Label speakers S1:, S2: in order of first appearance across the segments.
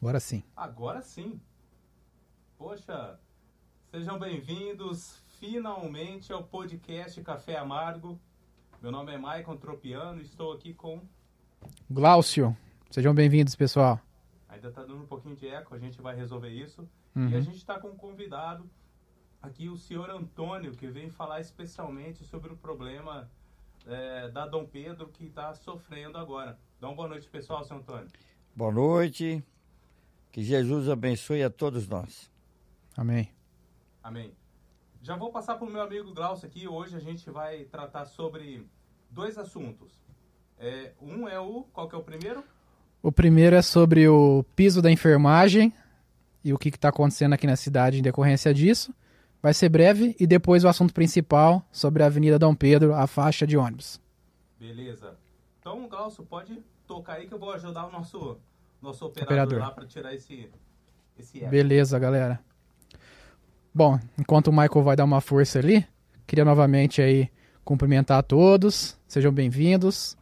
S1: Agora sim.
S2: Agora sim. Poxa, sejam bem-vindos finalmente ao podcast Café Amargo. Meu nome é Maicon Tropiano e estou aqui com.
S1: Glaucio. Sejam bem-vindos, pessoal.
S2: Ainda está dando um pouquinho de eco, a gente vai resolver isso.
S1: Uhum.
S2: E a gente está com um convidado aqui, o senhor Antônio, que vem falar especialmente sobre o problema é, da Dom Pedro que está sofrendo agora. Dá uma boa noite, pessoal, senhor Antônio.
S3: Boa noite. Que Jesus abençoe a todos nós.
S1: Amém.
S2: Amém. Já vou passar para o meu amigo Glaucio aqui. Hoje a gente vai tratar sobre dois assuntos. É, um é o. Qual que é o primeiro?
S1: O primeiro é sobre o piso da enfermagem e o que está acontecendo aqui na cidade em decorrência disso. Vai ser breve e depois o assunto principal sobre a Avenida Dom Pedro, a faixa de ônibus.
S2: Beleza. Então, Glaucio, pode tocar aí que eu vou ajudar o nosso, nosso operador,
S1: Operador.
S2: lá para tirar esse, esse eco.
S1: Beleza, galera. Bom, enquanto o Michael vai dar uma força ali, queria novamente aí cumprimentar a todos, sejam bem-vindos.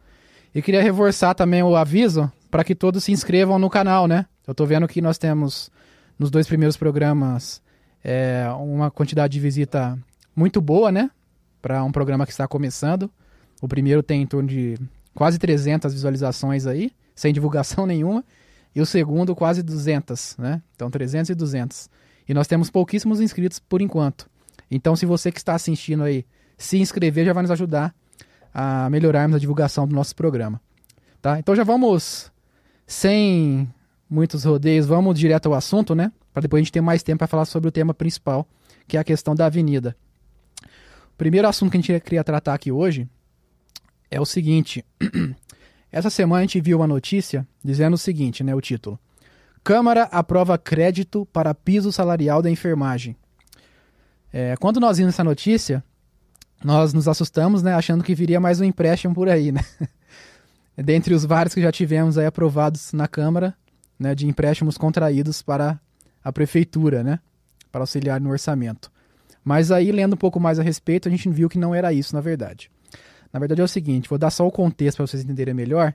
S1: E queria reforçar também o aviso para que todos se inscrevam no canal, né? Eu tô vendo que nós temos nos dois primeiros programas é, uma quantidade de visita muito boa, né? Para um programa que está começando. O primeiro tem em torno de quase 300 visualizações aí, sem divulgação nenhuma. E o segundo quase 200, né? Então 300 e 200. E nós temos pouquíssimos inscritos por enquanto. Então se você que está assistindo aí se inscrever já vai nos ajudar a melhorarmos a divulgação do nosso programa. Tá? Então já vamos sem muitos rodeios, vamos direto ao assunto, né? Para depois a gente ter mais tempo para falar sobre o tema principal, que é a questão da avenida. O primeiro assunto que a gente queria tratar aqui hoje é o seguinte. Essa semana a gente viu uma notícia dizendo o seguinte, né, o título. Câmara aprova crédito para piso salarial da enfermagem. É, quando nós vimos essa notícia, nós nos assustamos, né, achando que viria mais um empréstimo por aí, né? Dentre os vários que já tivemos aí aprovados na Câmara, né, de empréstimos contraídos para a prefeitura, né, para auxiliar no orçamento. Mas aí, lendo um pouco mais a respeito, a gente viu que não era isso, na verdade. Na verdade é o seguinte, vou dar só o contexto para vocês entenderem melhor.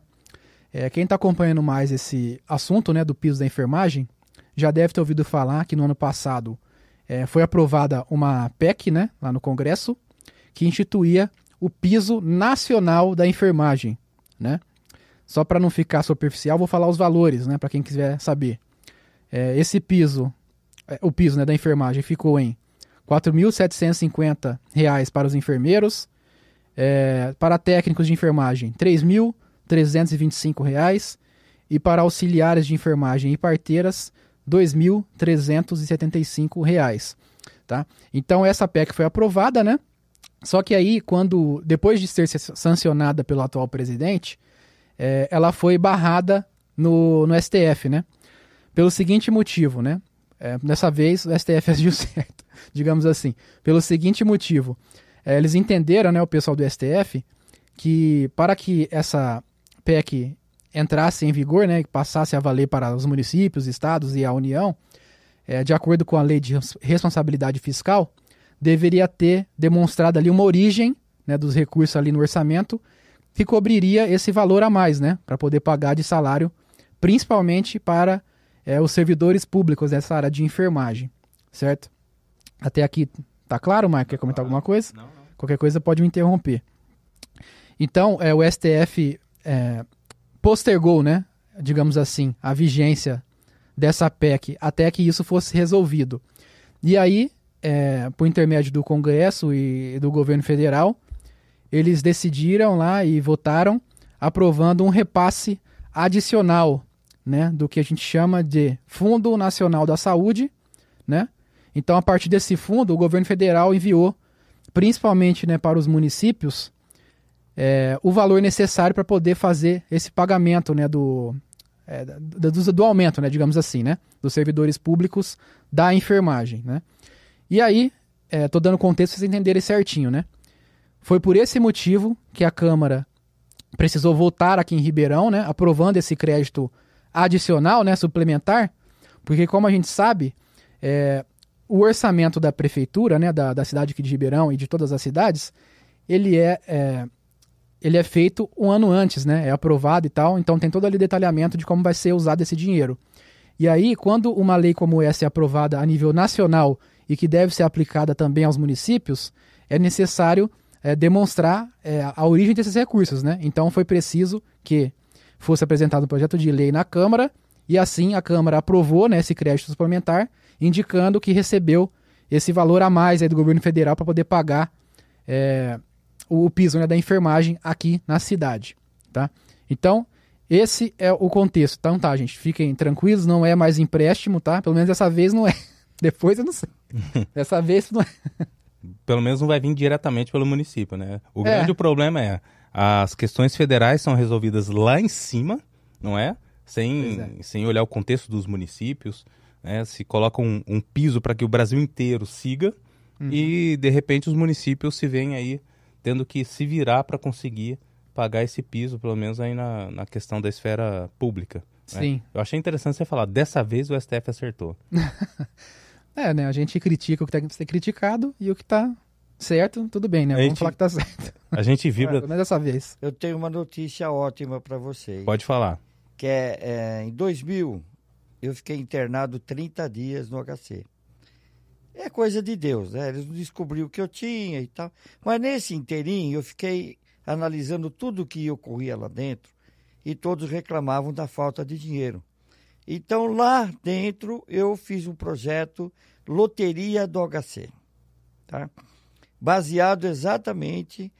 S1: É, quem está acompanhando mais esse assunto, né, do piso da enfermagem, já deve ter ouvido falar que no ano passado é, foi aprovada uma PEC, né, lá no Congresso, que instituía o piso nacional da enfermagem, né? Só para não ficar superficial, vou falar os valores, né, para quem quiser saber. É, esse piso, é, o piso né, da enfermagem ficou em 4.750 reais para os enfermeiros, é, para técnicos de enfermagem 3.325 reais e para auxiliares de enfermagem e parteiras 2.375 reais, tá? Então essa PEC foi aprovada, né? Só que aí, quando depois de ser sancionada pelo atual presidente, é, ela foi barrada no, no STF, né? Pelo seguinte motivo, né? É, dessa vez o STF agiu certo, digamos assim. Pelo seguinte motivo, é, eles entenderam, né, o pessoal do STF, que para que essa PEC entrasse em vigor, né, e passasse a valer para os municípios, estados e a União, é, de acordo com a lei de responsabilidade fiscal, deveria ter demonstrado ali uma origem né, dos recursos ali no orçamento que cobriria esse valor a mais, né, para poder pagar de salário, principalmente para é, os servidores públicos dessa área de enfermagem, certo? Até aqui tá claro, Marco? Quer comentar alguma coisa?
S2: Não, não.
S1: Qualquer coisa pode me interromper. Então, é, o STF é, postergou, né, digamos assim, a vigência dessa PEC até que isso fosse resolvido. E aí, é, por intermédio do Congresso e do governo federal, eles decidiram lá e votaram aprovando um repasse adicional, né, do que a gente chama de Fundo Nacional da Saúde, né? Então, a partir desse fundo, o governo federal enviou, principalmente, né, para os municípios, é, o valor necessário para poder fazer esse pagamento, né, do, é, do, do, aumento, né, digamos assim, né, dos servidores públicos da enfermagem, né? E aí, estou dando contexto para vocês entenderem certinho, né? Foi por esse motivo que a Câmara precisou votar aqui em Ribeirão, né, aprovando esse crédito adicional, né, suplementar, porque como a gente sabe, é, o orçamento da prefeitura, né, da, da cidade aqui de Ribeirão e de todas as cidades, ele é, é, ele é feito um ano antes, né, é aprovado e tal, então tem todo ali detalhamento de como vai ser usado esse dinheiro. E aí, quando uma lei como essa é aprovada a nível nacional e que deve ser aplicada também aos municípios, é necessário é, demonstrar é, a origem desses recursos. Né? Então, foi preciso que fosse apresentado um projeto de lei na Câmara e assim a Câmara aprovou né, esse crédito suplementar, indicando que recebeu esse valor a mais aí do governo federal para poder pagar é, o, piso né, da enfermagem aqui na cidade. Tá? Então, esse é o contexto. Então tá, gente, fiquem tranquilos, não é mais empréstimo, tá? Pelo menos dessa vez não é. Depois eu não sei. Dessa vez não é.
S2: Pelo menos não vai vir diretamente pelo município, né? O é. grande problema é as questões federais são resolvidas lá em cima, não é? Sem, é. sem olhar o contexto dos municípios. Né? Se coloca um, um piso para que o Brasil inteiro siga uhum. e, de repente, os municípios se veem aí tendo que se virar para conseguir pagar esse piso, pelo menos aí na, na questão da esfera pública.
S1: Né? Sim.
S2: Eu achei interessante você falar, dessa vez o STF acertou.
S1: é, né? A gente critica o que tem que ser criticado e o que está certo, tudo bem, né? A Vamos gente, falar que está certo.
S2: A gente vibra.
S1: Mas dessa vez.
S3: Eu tenho uma notícia ótima para vocês.
S2: Pode falar.
S3: Que é, é, em 2000, eu fiquei internado 30 dias no HC. É coisa de Deus, né? Eles não descobriram o que eu tinha e tal. Mas nesse inteirinho eu fiquei analisando tudo o que ocorria lá dentro e todos reclamavam da falta de dinheiro. Então lá dentro eu fiz um projeto Loteria do HC, tá? baseado exatamente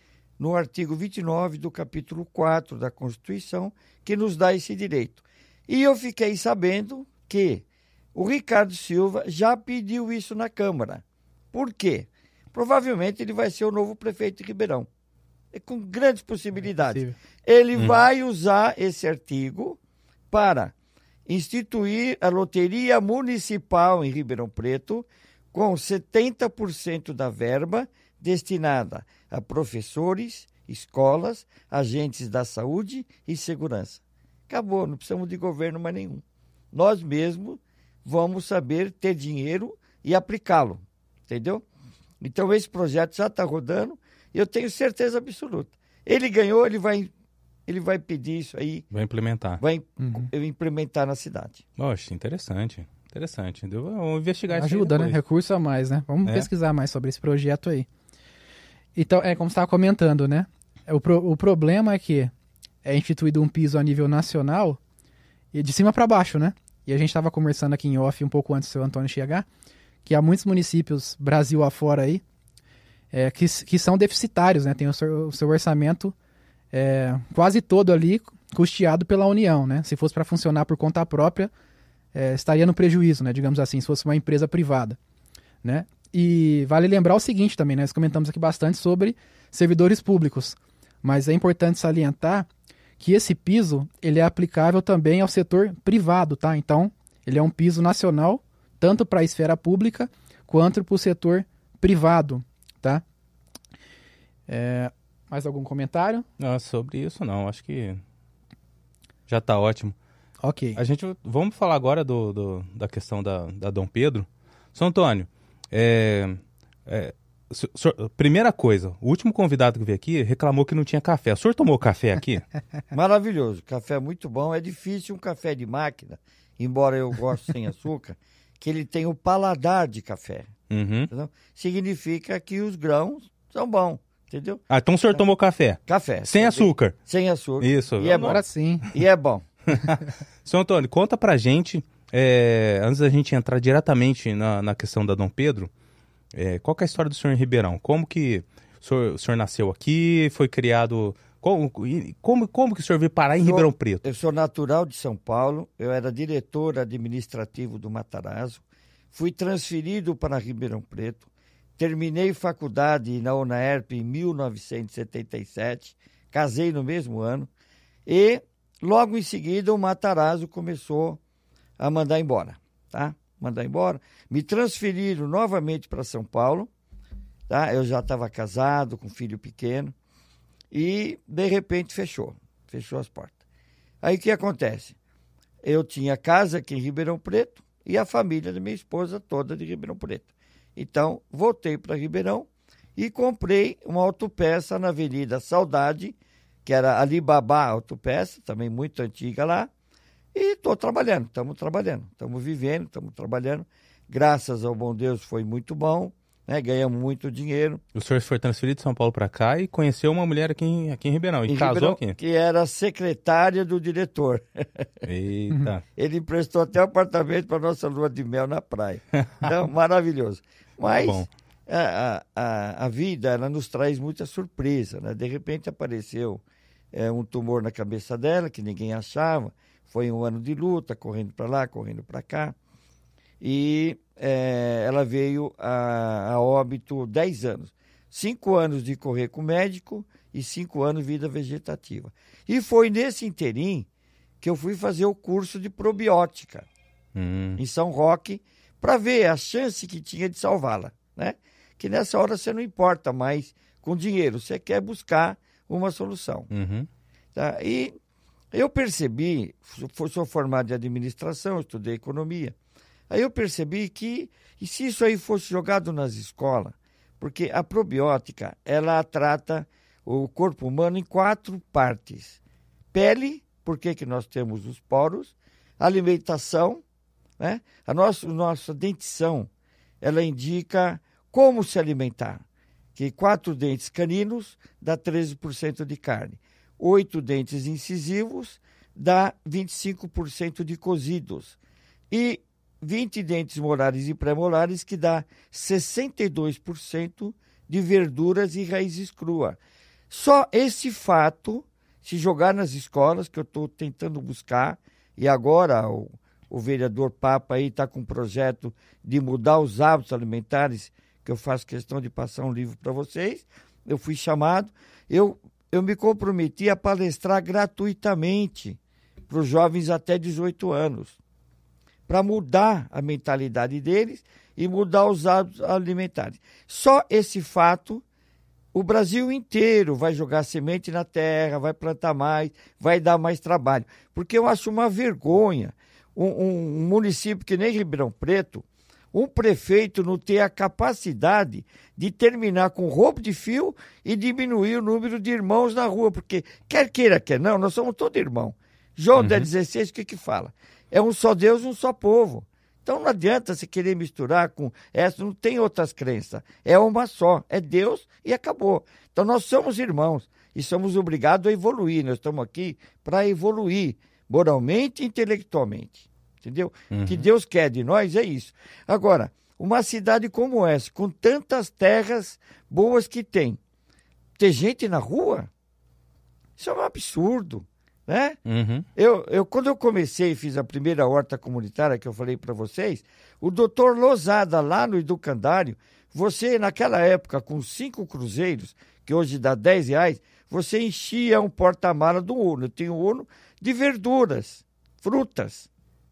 S3: no artigo 29 do capítulo 4 da Constituição, que nos dá esse direito. E eu fiquei sabendo que o Ricardo Silva já pediu isso na Câmara. Por quê? Provavelmente ele vai ser o novo prefeito de Ribeirão. É com grandes possibilidades. É ele hum. vai usar esse artigo para instituir a loteria municipal em Ribeirão Preto com 70% da verba destinada a professores, escolas, agentes da saúde e segurança. Acabou, não precisamos de governo mais nenhum. Nós mesmos vamos saber ter dinheiro e aplicá-lo, entendeu? Então esse projeto já está rodando eu tenho certeza absoluta. Ele ganhou, ele vai, ele vai pedir isso aí.
S2: Vai implementar.
S3: Vai uhum. implementar na cidade.
S2: Poxa, interessante. Interessante. Vamos investigar
S1: isso Ajuda, né? Recurso a mais, né? Vamos é. pesquisar mais sobre esse projeto aí. Então, é como você estava comentando, né? O, pro, o problema é que é instituído um piso a nível nacional e de cima para baixo, né? E a gente estava conversando aqui em off um pouco antes do seu Antônio chegar, que há muitos municípios Brasil afora aí é, que, que são deficitários, né? Tem o seu, o seu orçamento é, quase todo ali custeado pela União, né? Se fosse para funcionar por conta própria, é, estaria no prejuízo, né? Digamos assim, se fosse uma empresa privada, né? E vale lembrar o seguinte também, né? Nós comentamos aqui bastante sobre servidores públicos, mas é importante salientar que esse piso ele é aplicável também ao setor privado, tá? Então, ele é um piso nacional tanto para a esfera pública quanto para o setor privado tá? É, mais algum comentário?
S2: Não, sobre isso não, acho que já está ótimo.
S1: Ok.
S2: A gente, vamos falar agora do, do da questão da, da Dom Pedro. São Antônio, é, é, primeira coisa, o último convidado que veio aqui reclamou que não tinha café. O senhor tomou café aqui?
S3: Maravilhoso, café muito bom. É difícil um café de máquina, embora eu goste sem açúcar, que ele tem o paladar de café.
S2: Uhum.
S3: Significa que os grãos são bons, entendeu?
S2: Ah, então o senhor tomou café?
S3: Café.
S2: Sem açúcar?
S3: Sem açúcar.
S2: Isso.
S3: E é bom.
S1: Agora sim.
S3: E é bom.
S2: Senhor Antônio, conta pra gente, é, antes da gente entrar diretamente na, na questão da Dom Pedro, é, qual é a história do senhor em Ribeirão? Como que o senhor, o senhor nasceu aqui, foi criado... Como, como, como que o senhor veio parar em sou, Ribeirão Preto?
S3: Eu sou natural de São Paulo, eu era diretor administrativo do Matarazzo, Fui transferido para Ribeirão Preto. Terminei faculdade na UNAERP em 1977. Casei no mesmo ano. E logo em seguida o Matarazzo começou a mandar embora, tá? Mandar embora. Me transferiram novamente para São Paulo, tá? Eu já estava casado, com filho pequeno. E de repente fechou, fechou as portas. Aí o que acontece? Eu tinha casa aqui em Ribeirão Preto, e a família da minha esposa toda de Ribeirão Preto. Então, voltei para Ribeirão e comprei uma autopeça na Avenida Saudade, que era Alibaba Autopeça, também muito antiga lá, E estou trabalhando, estamos trabalhando, estamos vivendo, estamos trabalhando. Graças ao bom Deus foi muito bom né? Ganhamos muito dinheiro.
S2: O senhor foi transferido de São Paulo para cá e conheceu uma mulher aqui em, aqui em Ribeirão. E em casou Ribeirão, aqui?
S3: Que era secretária do diretor.
S2: Eita.
S3: Ele emprestou até o apartamento para nossa lua de mel na praia. Então, maravilhoso. Mas a, a, a, vida, ela nos traz muita surpresa, né? De repente apareceu é, um tumor na cabeça dela que ninguém achava. Foi um ano de luta, correndo para lá, correndo para cá. E é, ela veio a, a óbito 10 anos. Cinco anos de correr com médico e cinco anos de vida vegetativa. E foi nesse interim que eu fui fazer o curso de probiótica hum. em São Roque para ver a chance que tinha de salvá-la, né? Que nessa hora você não importa mais com dinheiro, você quer buscar uma solução.
S2: Uhum.
S3: Tá? E eu percebi, sou formado em administração, estudei economia, Aí eu percebi que, e se isso aí fosse jogado nas escolas, porque a probiótica, ela trata o corpo humano em quatro partes. Pele, por que, que nós temos os poros, alimentação, né? a nossa, nossa dentição, ela indica como se alimentar. Que quatro dentes caninos dá 13% de carne. Oito dentes incisivos dá 25% de cozidos. E 20 dentes molares e pré-molares, que dá 62% de verduras e raízes cruas. Só esse fato, se jogar nas escolas, que eu estou tentando buscar, e agora o, o vereador Papa aí está com um projeto de mudar os hábitos alimentares, que eu faço questão de passar um livro para vocês. Eu fui chamado, eu, eu me comprometi a palestrar gratuitamente para os jovens até 18 anos para mudar a mentalidade deles e mudar os hábitos alimentares. Só esse fato, o Brasil inteiro vai jogar semente na terra, vai plantar mais, vai dar mais trabalho. Porque eu acho uma vergonha um, um município que nem Ribeirão Preto, um prefeito não ter a capacidade de terminar com roubo de fio e diminuir o número de irmãos na rua, porque quer queira, quer não, nós somos todos irmãos. João uhum. 16, o que que fala? É um só Deus, um só povo. Então não adianta se querer misturar com essa, não tem outras crenças. É uma só, é Deus e acabou. Então nós somos irmãos e somos obrigados a evoluir. Nós estamos aqui para evoluir moralmente e intelectualmente. Entendeu? O uhum. que Deus quer de nós é isso. Agora, uma cidade como essa, com tantas terras boas que tem, ter gente na rua, isso é um absurdo né?
S2: Uhum.
S3: Eu, eu, quando eu comecei e fiz a primeira horta comunitária que eu falei para vocês, o doutor Lozada, lá no Educandário, você, naquela época, com cinco cruzeiros, que hoje dá 10 reais, você enchia um porta-mala do Uno. Eu tinha um Uno de verduras, frutas.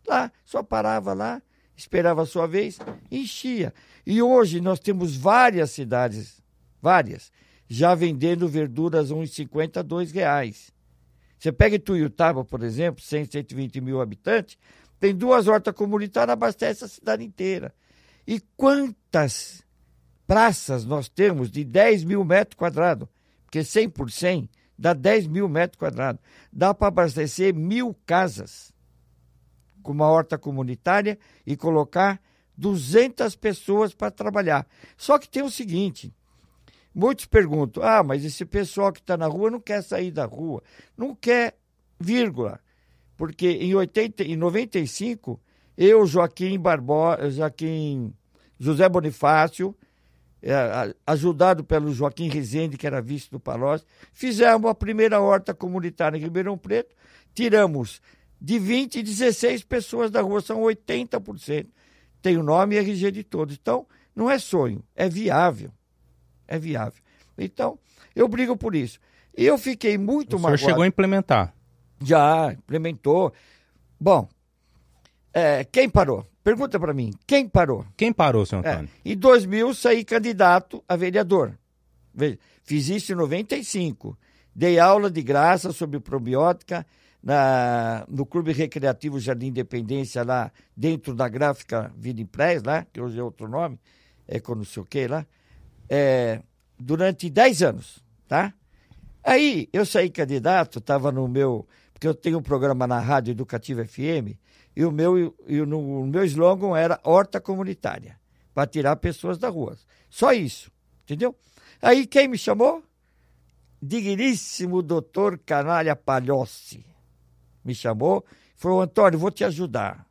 S3: Lá, só parava lá, esperava a sua vez, enchia. E hoje nós temos várias cidades, várias, já vendendo verduras a uns 50, dois reais. Você pega Ituiutaba, por exemplo, 100, 120 mil habitantes, tem duas hortas comunitárias, abastece a cidade inteira. E quantas praças nós temos de 10 mil metros quadrados? Porque 100 por 100 dá 10 mil metros quadrados. Dá para abastecer mil casas com uma horta comunitária e colocar 200 pessoas para trabalhar. Só que tem o seguinte: Muitos perguntam: ah, mas esse pessoal que está na rua não quer sair da rua. Não quer, vírgula. Porque em, 80, em 95, eu, Joaquim Barbosa, Joaquim José Bonifácio, é, ajudado pelo Joaquim Rezende, que era vice do Palocci, fizemos a primeira horta comunitária em Ribeirão Preto, tiramos de 20 e 16 pessoas da rua, são 80%. Tem o nome e RG de todos. Então, não é sonho, é viável é viável. Então, eu brigo por isso. E eu fiquei muito
S2: mais. O senhor chegou a implementar?
S3: Já, implementou. Bom, é, quem parou? Pergunta para mim, quem parou?
S2: Quem parou, senhor é, Antônio?
S3: É, em 2000, saí candidato a vereador. Fiz isso em 95. Dei aula de graça sobre probiótica na, no Clube Recreativo Jardim Independência, lá dentro da gráfica Vida Impress, lá, que hoje é outro nome, é com não sei o que lá é, durante 10 anos, tá? Aí eu saí candidato, estava no meu. porque eu tenho um programa na Rádio Educativa FM, e o meu, e no, o meu slogan era horta comunitária, para tirar pessoas da rua. Só isso, entendeu? Aí quem me chamou? Digníssimo doutor Canalha Palhossi. Me chamou, falou, Antônio, vou te ajudar.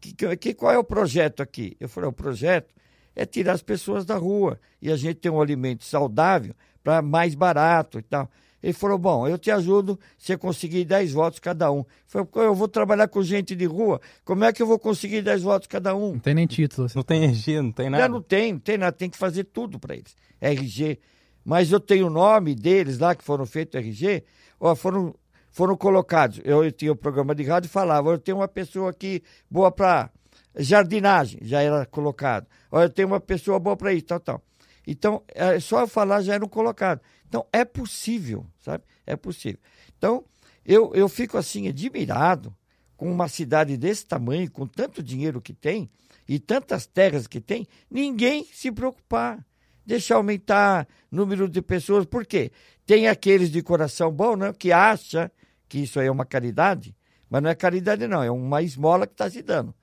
S3: Que, que, qual é o projeto aqui? Eu falei, o projeto é tirar as pessoas da rua e a gente ter um alimento saudável para mais barato e tal. Ele falou: Bom, eu te ajudo se eu conseguir 10 votos cada um. Eu falei: Eu vou trabalhar com gente de rua, como é que eu vou conseguir 10 votos cada um?
S1: Não tem nem título.
S2: Assim. Não tem RG, não tem nada.
S3: Não, não tem, não tem nada, tem que fazer tudo para eles. RG. Mas eu tenho o nome deles lá que foram feitos RG, ó, foram, foram colocados. Eu, tinha o um programa de rádio e falava: Eu tenho uma pessoa aqui boa para jardinagem, já era colocado. Ó, eu tenho uma pessoa boa para isso, tal, tal. Então, é só falar já eram colocados. Então, é possível, sabe? É possível. Então, eu, eu fico assim, admirado com uma cidade desse tamanho, com tanto dinheiro que tem e tantas terras que tem, ninguém se preocupar. Deixar aumentar número de pessoas. Por quê? Tem aqueles de coração bom, né, que acha que isso aí é uma caridade, mas não é caridade, não, é uma esmola que está se dando.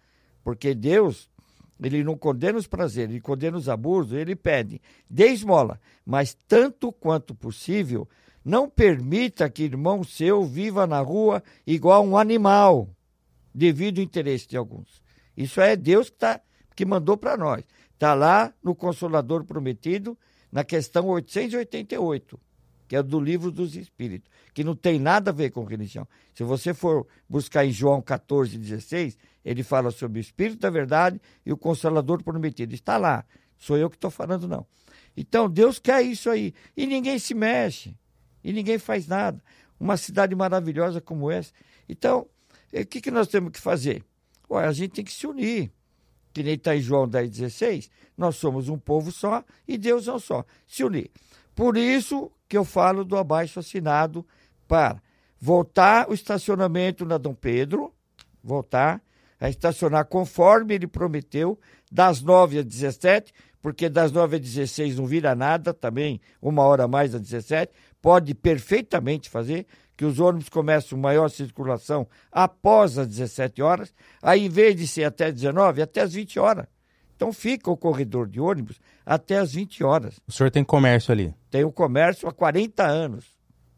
S3: Porque Deus ele não condena os prazeres, ele condena os abusos, ele pede, dê esmola, mas tanto quanto possível, não permita que irmão seu viva na rua igual um animal, devido ao interesse de alguns. Isso é Deus que, tá, que mandou para nós. Está lá no Consolador Prometido, na questão 888, que é do Livro dos Espíritos, que não tem nada a ver com religião. Se você for buscar em João 14, 16, ele fala sobre o Espírito da Verdade e o Consolador Prometido. Está lá. Sou eu que estou falando, não. Então, Deus quer isso aí. E ninguém se mexe. E ninguém faz nada. Uma cidade maravilhosa como essa. Então, eh, o que, que nós temos que fazer? Ué, a gente tem que se unir. Que nem está em João 10, 16. Nós somos um povo só e Deus é um só. Se unir. Por isso que eu falo do abaixo assinado para voltar o estacionamento na Dom Pedro, voltar, a estacionar conforme ele prometeu, das 9 às 17, porque das 9 às 16 não vira nada, também uma hora mais às 17, pode perfeitamente fazer, que os ônibus começam maior circulação após as 17 horas, aí em vez de ser até 19, até as 20 horas. Então fica o corredor de ônibus até as 20 horas.
S2: O senhor tem comércio ali?
S3: Tem o comércio há 40 anos,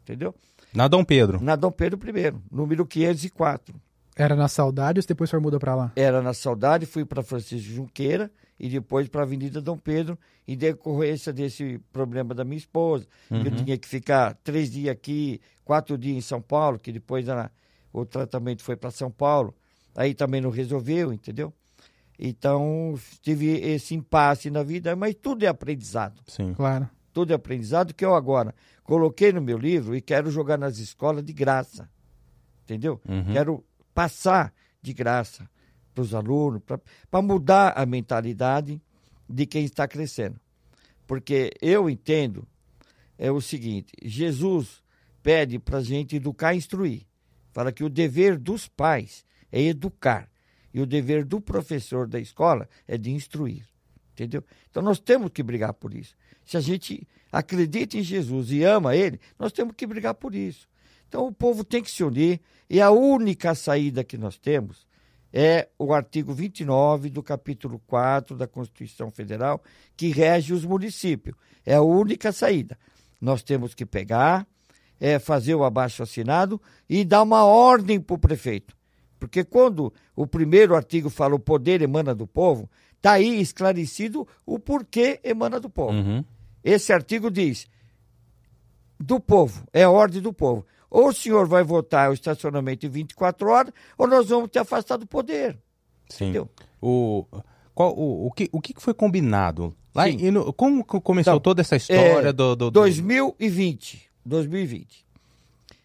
S3: entendeu?
S2: Na Dom Pedro?
S3: Na Dom Pedro I, número 504.
S1: Era na Saudade ou depois foi mudou para lá?
S3: Era na Saudade, fui para Francisco Junqueira e depois para a Avenida Dom Pedro, em decorrência desse problema da minha esposa. Uhum. Eu tinha que ficar três dias aqui, quatro dias em São Paulo, que depois a, o tratamento foi para São Paulo. Aí também não resolveu, entendeu? Então, tive esse impasse na vida, mas tudo é aprendizado.
S1: Sim. Claro.
S3: Tudo é aprendizado que eu agora coloquei no meu livro e quero jogar nas escolas de graça. Entendeu? Uhum. Quero passar de graça para os alunos, para mudar a mentalidade de quem está crescendo. Porque eu entendo é o seguinte: Jesus pede para a gente educar e instruir. Fala que o dever dos pais é educar e o dever do professor da escola é de instruir. Entendeu? Então nós temos que brigar por isso. Se a gente acredita em Jesus e ama ele, nós temos que brigar por isso. Então o povo tem que se unir e a única saída que nós temos é o artigo 29 do capítulo 4 da Constituição Federal, que rege os municípios. É a única saída. Nós temos que pegar, é, fazer o abaixo assinado e dar uma ordem para o prefeito. Porque quando o primeiro artigo fala o poder emana do povo, está aí esclarecido o porquê emana do povo. Uhum. Esse artigo diz: do povo, é a ordem do povo. Ou o senhor vai votar o estacionamento em 24 horas, ou nós vamos te afastar do poder.
S2: Sim. Entendeu? O, qual, o, o, que, o que foi combinado? Lá em, no, como começou então, toda essa história é, do, do, do...
S3: 2020. 2020.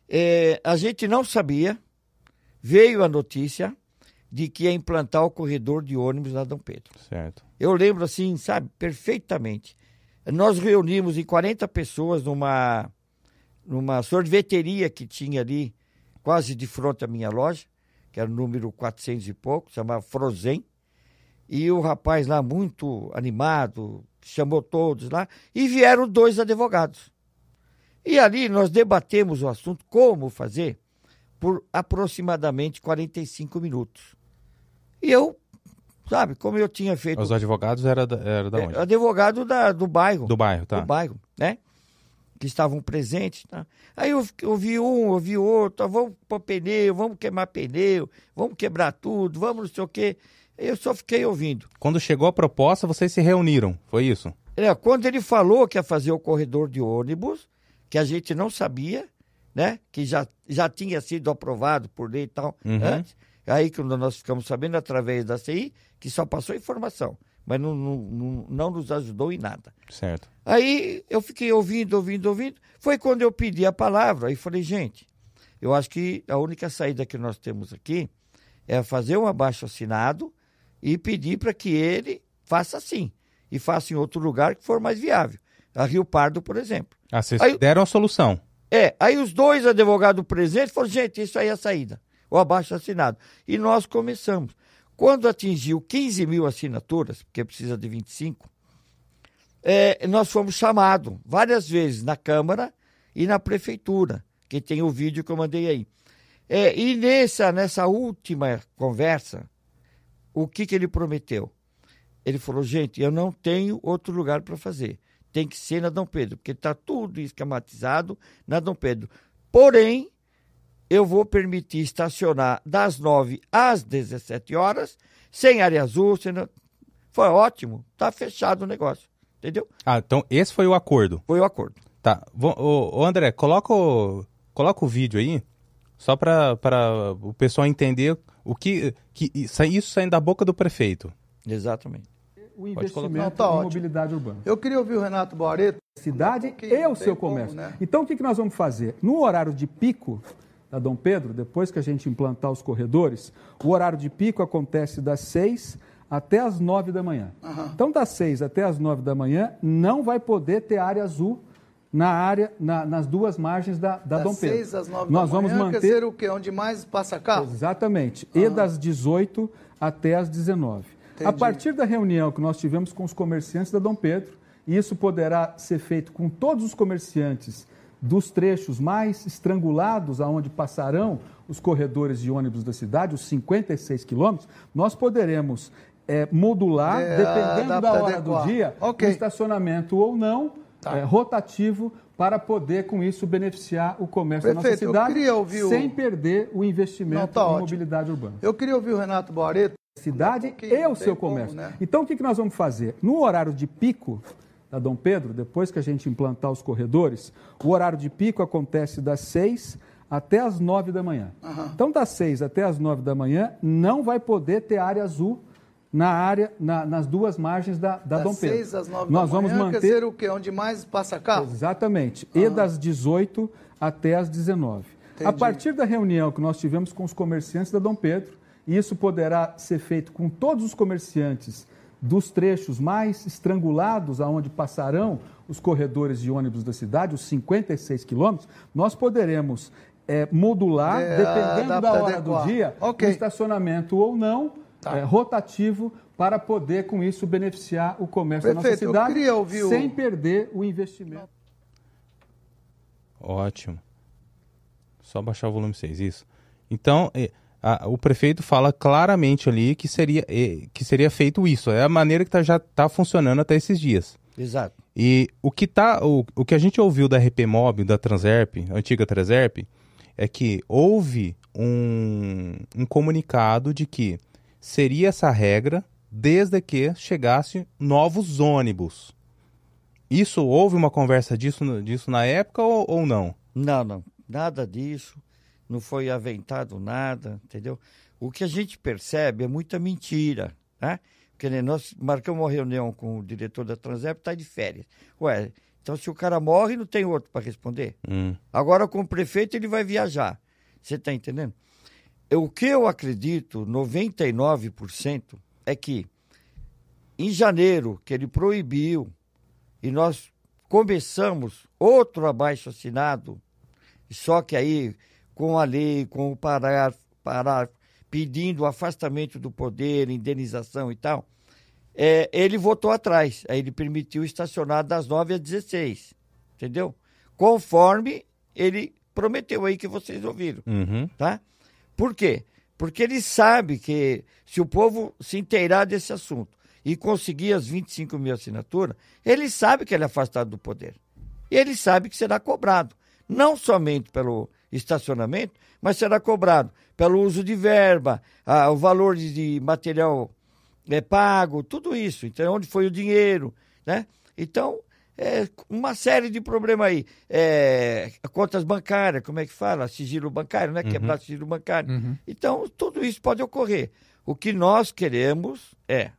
S3: É, a gente não sabia, veio a notícia de que ia implantar o corredor de ônibus na Dom Pedro.
S2: Certo.
S3: Eu lembro assim, sabe, perfeitamente. Nós reunimos em 40 pessoas numa numa sorveteria que tinha ali, quase de frente à minha loja, que era o número 400 e pouco, chamava Frozen. E o rapaz lá, muito animado, chamou todos lá, e vieram dois advogados. E ali nós debatemos o assunto, como fazer por aproximadamente 45 minutos. E eu, sabe, como eu tinha feito.
S2: Os advogados eram da, era da onde?
S3: É, advogado da, do bairro.
S2: Do bairro, tá.
S3: Do bairro, né? Que estavam presentes. Tá? Aí eu ouvi um, ouvi outro, vamos pôr pneu, vamos queimar pneu, vamos quebrar tudo, vamos não sei o quê. Eu só fiquei ouvindo.
S2: Quando chegou a proposta, vocês se reuniram, foi isso?
S3: É, quando ele falou que ia fazer o corredor de ônibus, que a gente não sabia, né? Que já, já tinha sido aprovado por lei e tal
S2: Uhum.
S3: antes. Aí que nós ficamos sabendo através da CI, que só passou informação, mas não, não, não, não nos ajudou em nada.
S2: Certo.
S3: Aí eu fiquei ouvindo, ouvindo, ouvindo. Foi quando eu pedi a palavra e falei, gente, eu acho que a única saída que nós temos aqui é fazer um abaixo assinado e pedir para que ele faça assim. E faça em outro lugar que for mais viável. A Rio Pardo, por exemplo.
S2: Ah, vocês
S3: Aí-
S2: deram a solução.
S3: É, aí os dois advogados presentes falaram, gente, isso aí é a saída, o abaixo assinado. E nós começamos. Quando atingiu 15 mil assinaturas, porque precisa de 25, é, nós fomos chamados várias vezes na Câmara e na Prefeitura, que tem o vídeo que eu mandei aí. É, e nessa, nessa última conversa, o que, que ele prometeu? Ele falou, gente, eu não tenho outro lugar para fazer. Tem que ser na Dom Pedro, porque está tudo esquematizado na Dom Pedro. Porém, eu vou permitir estacionar das 9 às 17 horas, sem área azul. Sem... Foi ótimo, está fechado o negócio. Entendeu?
S2: Ah, então esse foi o acordo.
S3: Foi o acordo.
S2: Tá. Ô, ô, André, coloca o, coloca o vídeo aí, só para o pessoal entender o que, que isso isso saindo da boca do prefeito.
S3: Exatamente.
S4: O investimento
S5: tá
S4: em mobilidade urbana.
S5: Eu queria ouvir o Renato Baureto.
S4: Cidade e o seu
S5: tem como,
S4: comércio.
S5: né?
S4: Então, o que, nós vamos fazer? No horário de pico da Dom Pedro, depois que a gente implantar os corredores, o horário de pico acontece das 6 até as 9 da manhã. Então, das 6 até as 9 da manhã, não vai poder ter área azul na área, na- nas duas margens da, da
S5: das
S4: Dom Pedro.
S5: 6 às 9
S4: nós
S5: da manhã,
S4: vamos
S5: quer
S4: manter
S5: dizer o quê? Onde mais passa carro?
S4: Exatamente. E das 18 até as 19. A
S5: Entendi.
S4: partir da reunião que nós tivemos com os comerciantes da Dom Pedro, e isso poderá ser feito com todos os comerciantes dos trechos mais estrangulados aonde passarão os corredores de ônibus da cidade, os 56 quilômetros, nós poderemos eh, modular,
S5: É,
S4: dependendo da hora
S5: adequar.
S4: do dia,
S5: Ok.
S4: o estacionamento ou não,
S5: Tá.
S4: eh, rotativo, para poder, com isso, beneficiar o comércio
S5: Prefeito,
S4: da nossa cidade,
S5: o-
S4: sem perder o investimento
S5: Não, tá
S4: em mobilidade urbana
S5: Eu queria ouvir o Renato Baureto.
S4: Cidade
S5: Um
S4: e o seu
S5: como,
S4: comércio.
S5: né?
S4: Então, o que, que nós vamos fazer? No horário de pico da Dom Pedro, depois que a gente implantar os corredores, o horário de pico acontece das 6 até as 9 da manhã. Então, das 6 até as 9 da manhã, não vai poder ter área azul na área, na- nas duas margens da, da
S5: das
S4: Dom Pedro.
S5: 6 às 9
S4: Nós
S5: da
S4: vamos
S5: manhã,
S4: manter
S5: quer dizer o quê? Onde mais passa carro?
S4: Exatamente. E das 18 até as 19. A
S5: Entendi.
S4: partir da reunião que nós tivemos com os comerciantes da Dom Pedro, e isso poderá ser feito com todos os comerciantes dos trechos mais estrangulados aonde passarão os corredores de ônibus da cidade, os 56 quilômetros, nós poderemos eh, modular,
S5: É,
S4: dependendo da hora
S5: adequar.
S4: do dia,
S5: Ok.
S4: o estacionamento ou não,
S5: Tá.
S4: eh, rotativo, para poder, com isso, beneficiar o comércio
S5: Prefeito,
S4: da nossa cidade,
S5: o-
S4: sem perder o investimento.
S2: Ótimo. Só baixar o volume 6, isso. Então, eh, a- o prefeito fala claramente ali que seria, que seria feito isso. É a maneira que tá- já está funcionando até esses dias.
S3: Exato.
S2: E o que, tá, o, o que a gente ouviu da RP Mob, da Transerp, antiga Transerp, é que houve um, um comunicado de que seria essa regra desde que chegasse novos ônibus. Isso, houve uma conversa disso, disso na época ou, ou não?
S3: Não, não. Nada disso. Não foi aventado nada, entendeu? O que a gente percebe é muita mentira, né? Porque né, nós marcamos uma reunião com o diretor da Transep, está de férias. Ué, então se o cara morre, não tem outro para responder?
S2: Hum,
S3: Agora, com o prefeito, ele vai viajar. Você está entendendo? Eu- O que eu acredito, 99%, é que em janeiro, que ele proibiu, e nós começamos outro abaixo assinado, só que aí, com a lei, com o parar, parar pedindo o afastamento do poder, indenização e tal, é, ele votou atrás. Aí ele permitiu estacionar das 9 às 16. Entendeu? Conforme ele prometeu aí que vocês ouviram,
S2: Uhum.
S3: tá? Por quê? Porque ele sabe que se o povo se inteirar desse assunto e conseguir as 25 mil assinaturas, ele sabe que ele é afastado do poder. E ele sabe que será cobrado, não somente pelo estacionamento, mas será cobrado pelo uso de verba, ah, o valor de, de material é, pago, tudo isso. Então, onde foi o dinheiro, né? Então, é, uma série de problemas aí. É, contas bancárias, como é que fala? Sigilo bancário, né? Quebrar sigilo bancário.
S1: Uhum.
S3: Então, tudo isso pode ocorrer. O que nós queremos é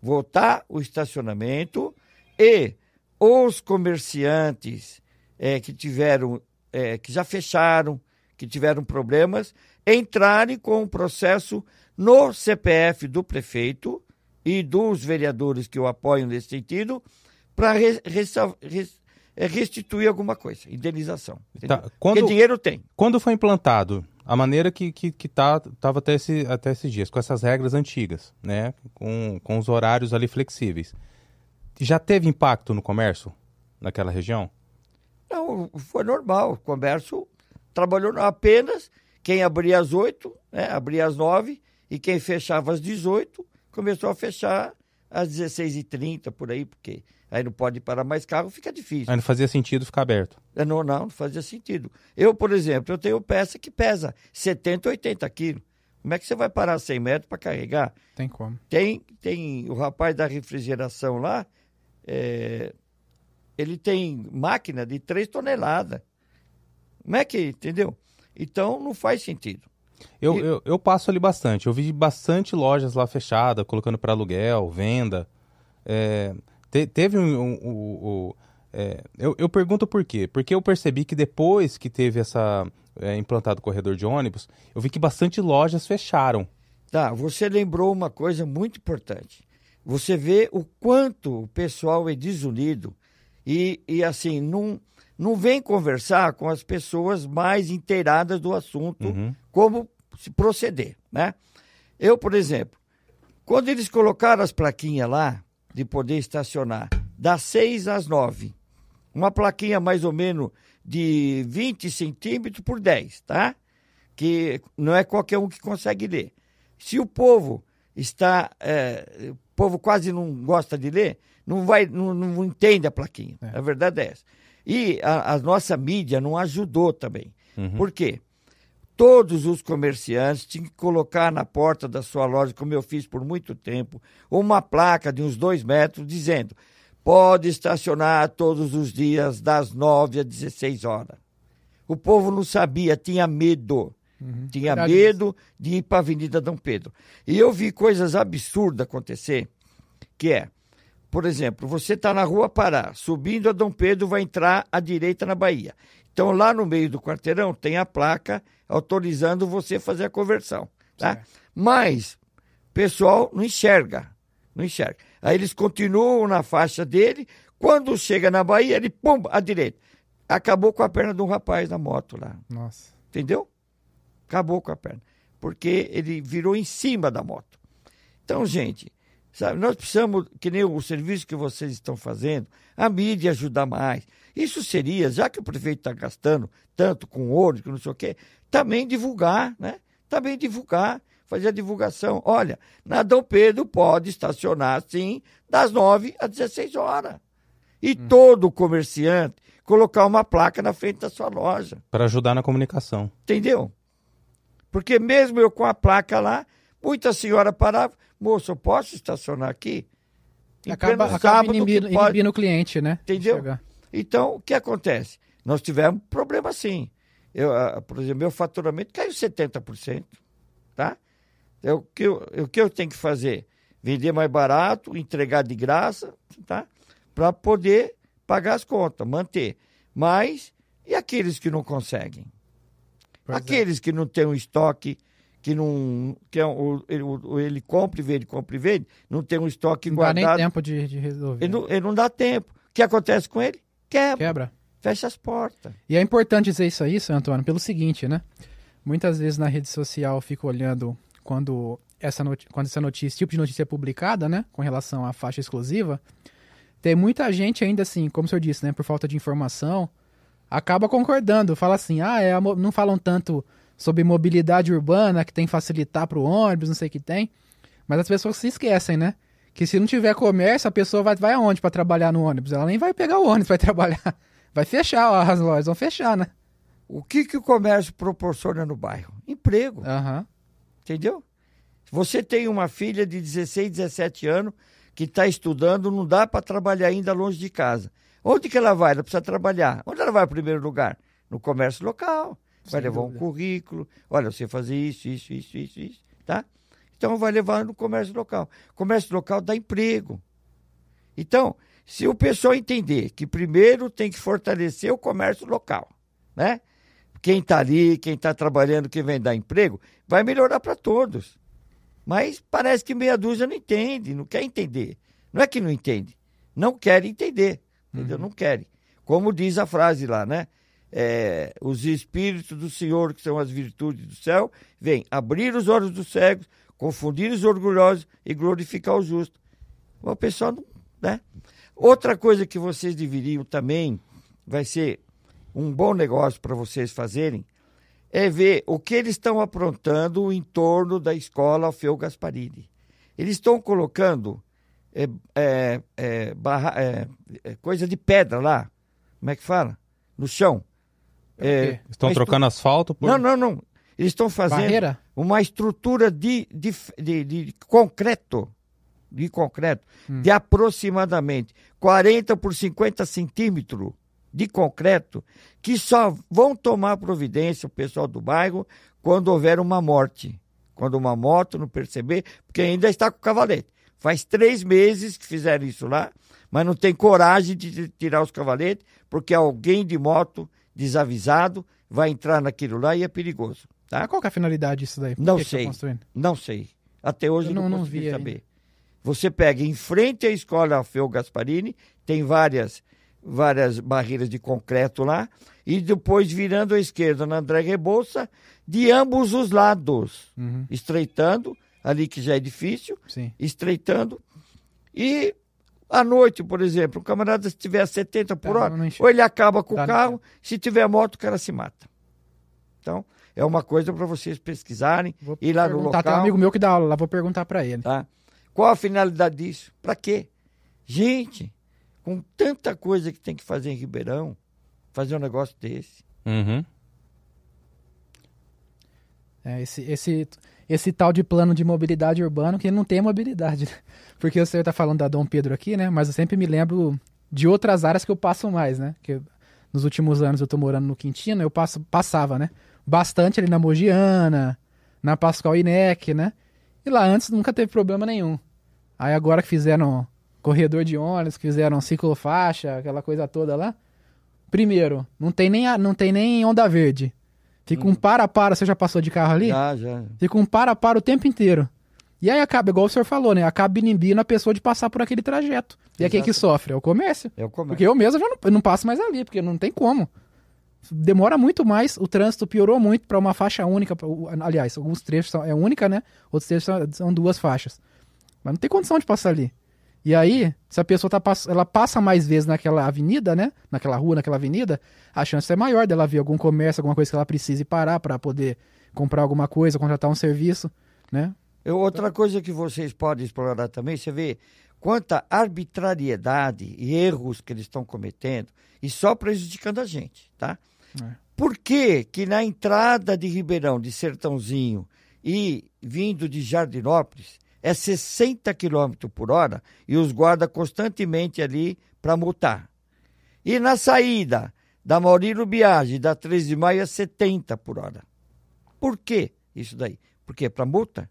S3: voltar o estacionamento e os comerciantes é, que tiveram, é, que já fecharam, que tiveram problemas, entrarem com um processo no CPF do prefeito e dos vereadores que o apoiam nesse sentido, para restituir alguma coisa, indenização.
S2: Tá, quando-
S3: Porque dinheiro tem.
S2: Quando foi implantado a maneira que, que, que tá, tava até, esse, até esses dias, com essas regras antigas, né? Com, com os horários ali flexíveis, já teve impacto no comércio naquela região?
S3: Não, foi normal. O comércio trabalhou apenas quem abria às 8, né, abria às 9, e quem fechava às 18, começou a fechar às 16h30, por aí, porque aí não pode parar mais carro, fica difícil.
S2: Aí não fazia sentido ficar aberto.
S3: É, Não, não, não fazia sentido. Eu, por exemplo, eu tenho peça que pesa 70, 80 quilos. Como é que você vai parar 100 metros para carregar?
S1: Tem como.
S3: Tem, tem o rapaz da refrigeração lá, é, ele tem máquina de 3 toneladas. Como é que, entendeu? Então não faz sentido.
S2: Eu,
S3: E-
S2: eu, eu passo ali bastante. Eu vi bastante lojas lá fechadas, colocando para aluguel, venda. É, te- teve um. um- um- um- é, eu, eu pergunto por quê? Porque eu percebi que depois que teve essa. é, implantado o corredor de ônibus, eu vi que bastante lojas fecharam.
S3: Tá, você lembrou uma coisa muito importante. Você vê o quanto o pessoal é desunido e, e assim, não, não vem conversar com as pessoas mais inteiradas do assunto,
S2: Uhum.
S3: como se proceder, né? Eu, por exemplo, quando eles colocaram as plaquinhas lá, de poder estacionar, das 6 às 9, uma plaquinha mais ou menos de 20 centímetros por 10, tá? Que não é qualquer um que consegue ler. Se o povo está. é, o povo quase não gosta de ler, não vai, não, não entende a plaquinha. A verdade é essa. E a, a nossa mídia não ajudou também. Por quê? Todos os comerciantes tinham que colocar na porta da sua loja, como eu fiz por muito tempo, uma placa de uns dois metros dizendo: pode estacionar todos os dias das 9 às 16 horas. O povo não sabia, tinha medo. Tinha
S1: Verdade
S3: medo de ir para a Avenida Dom Pedro. E eu vi coisas absurdas acontecer, que é, por exemplo, você está na rua Pará, subindo a Dom Pedro, vai entrar à direita na Bahia. Então, lá no meio do quarteirão, tem a placa autorizando você fazer a conversão. Tá? Mas, o pessoal não enxerga. Não enxerga. Aí eles continuam na faixa dele. Quando chega na Bahia, ele, pum, à direita. Acabou com a perna de um rapaz na moto lá.
S1: Nossa.
S3: Entendeu? Acabou com a perna. Porque ele virou em cima da moto. Então, gente, sabe, nós precisamos, que nem o serviço que vocês estão fazendo, a mídia ajudar mais. Isso seria, já que o prefeito está gastando tanto com ouro, que não sei o quê, também divulgar, né? Também divulgar, fazer a divulgação. Olha, na Dom Pedro pode estacionar, sim, das 9 às 16 horas. E todo comerciante colocar uma placa na frente da sua loja.
S2: Para ajudar na comunicação.
S3: Entendeu? Porque mesmo eu com a placa lá, muita senhora parava, moço, eu posso estacionar aqui? Em
S1: Acaba, acaba inibindo,
S3: pode-
S1: inibindo o cliente, né?
S3: Entendeu?
S1: Chegar.
S3: Então, o que acontece? Nós tivemos problema sim. Eu, ah, por exemplo, meu faturamento caiu 70%. Tá? É o, que eu, é o que eu tenho que fazer? Vender mais barato, entregar de graça, tá? Para poder pagar as contas, manter. Mas, e aqueles que não conseguem?
S1: Pois é.
S3: Aqueles que não têm um estoque, que não. Que é um- o, ele, o- ele compra e vende, compra e vende, não tem um estoque
S1: Não dá nem
S3: guardado.
S1: tempo de, de resolver.
S3: Ele não, ele não dá tempo. O que acontece com ele? Quebra.
S1: Quebra.
S3: Fecha as portas.
S1: E é importante dizer isso aí, seu Antônio, pelo seguinte, né? Muitas vezes na rede social eu fico olhando quando essa, quando essa notícia, esse tipo de notícia é publicada, né? Com relação à faixa exclusiva. Tem muita gente ainda assim, como o senhor disse, né? Por falta de informação, acaba concordando. Fala assim, ah, é, não falam tanto sobre mobilidade urbana, que tem que facilitar para o ônibus, não sei o que tem. Mas as pessoas se esquecem, né? Que se não tiver comércio, a pessoa vai, vai aonde para trabalhar no ônibus? Ela nem vai pegar o ônibus para trabalhar. Vai fechar, ó, as lojas vão fechar, né?
S3: O que, que o comércio proporciona no bairro? Emprego.
S1: Uhum.
S3: Entendeu? Você tem uma filha de 16, 17 anos que está estudando, não dá para trabalhar ainda longe de casa. Onde que ela vai? Ela precisa trabalhar. Onde ela vai em primeiro lugar? No comércio local. Vai Sem levar dúvida. um currículo. Olha, você fazer isso, isso, isso, isso, isso, tá? Então vai levar no comércio local. Comércio local dá emprego. Então, se o pessoal entender que primeiro tem que fortalecer o comércio local, né? Quem está ali, quem está trabalhando, quem vem dar emprego, vai melhorar para todos. Mas parece que meia dúzia não entende, não quer entender. Não é que não entende, não quer entender, entendeu? Uhum. Não querem. Como diz a frase lá, né? É, os espíritos do Senhor, que são as virtudes do céu, vêm abrir os olhos dos cegos, confundir os orgulhosos e glorificar o justo. O pessoal não, né? Outra coisa que vocês deveriam também, vai ser um bom negócio para vocês fazerem, é ver o que eles estão aprontando em torno da escola Alfeu Gasparini. Eles estão colocando é, é, é, barra, é, é, coisa de pedra lá, como é que fala? No chão.
S2: É, estão trocando asfalto? Por...
S3: Não, não, não. Eles estão fazendo
S1: Barreira?
S3: uma estrutura de, de, de, de concreto, de concreto, hum. de aproximadamente 40 por 50 centímetros de concreto que só vão tomar providência o pessoal do bairro quando houver uma morte. Quando uma moto não perceber, porque ainda está com o cavalete. Faz três meses que fizeram isso lá, mas não tem coragem de tirar os cavaletes, porque alguém de moto desavisado vai entrar naquilo lá e é perigoso. Tá?
S1: qual é a finalidade disso daí? Por
S3: não sei. Não sei. Até hoje Eu não, não consegui saber. Aí. Você pega em frente à escola Alfeu Gasparini, tem várias várias barreiras de concreto lá, e depois virando à esquerda na André Rebouça, de ambos os lados, uhum. estreitando, ali que já é difícil,
S1: Sim.
S3: estreitando, e à noite, por exemplo, o camarada se tiver 70 por tá, hora, ou ele acaba com tá, o carro, se tiver moto, o cara se mata. Então, é uma coisa para vocês pesquisarem, vou ir lá no local.
S1: Tem um amigo meu que dá aula lá, vou perguntar para ele.
S3: Tá? Qual a finalidade disso? Para quê? Gente, com tanta coisa que tem que fazer em Ribeirão, fazer um negócio desse.
S2: Uhum.
S1: É, esse, esse, esse tal de plano de mobilidade urbana que não tem mobilidade. Né? Porque você está falando da Dom Pedro aqui, né? Mas eu sempre me lembro de outras áreas que eu passo mais, né? Que nos últimos anos eu estou morando no Quintino, eu passo, passava, né? Bastante ali na Mogiana, na Pascoal Inec, né? E lá antes nunca teve problema nenhum. Aí agora que fizeram corredor de ônibus, que fizeram ciclofaixa, aquela coisa toda lá. Primeiro, não tem nem, não tem nem onda verde. Fica hum. um para-para, você já passou de carro ali?
S3: Já, já.
S1: Fica um para-para o tempo inteiro. E aí acaba, igual o senhor falou, né? Acaba inibindo a pessoa de passar por aquele trajeto. E é quem que sofre? É o comércio.
S3: É o comércio.
S1: Porque eu mesmo já não, não passo mais ali, porque não tem como. Demora muito mais, o trânsito piorou muito para uma faixa única. Aliás, alguns trechos são, é única, né? Outros trechos são, são duas faixas. Mas não tem condição de passar ali. E aí, se a pessoa tá, ela passa mais vezes naquela avenida, né? Naquela rua, naquela avenida, a chance é maior dela ver algum comércio, alguma coisa que ela precise parar para poder comprar alguma coisa, contratar um serviço, né?
S3: Outra coisa que vocês podem explorar também, você vê quanta arbitrariedade e erros que eles estão cometendo e só prejudicando a gente, tá? É. Por que que na entrada de Ribeirão, de Sertãozinho e vindo de Jardinópolis, é 60 km por hora e os guarda constantemente ali para multar. E na saída da Maurílio Biagi, da 13 de maio, é 70 por hora. Por que isso daí? Porque é para multa?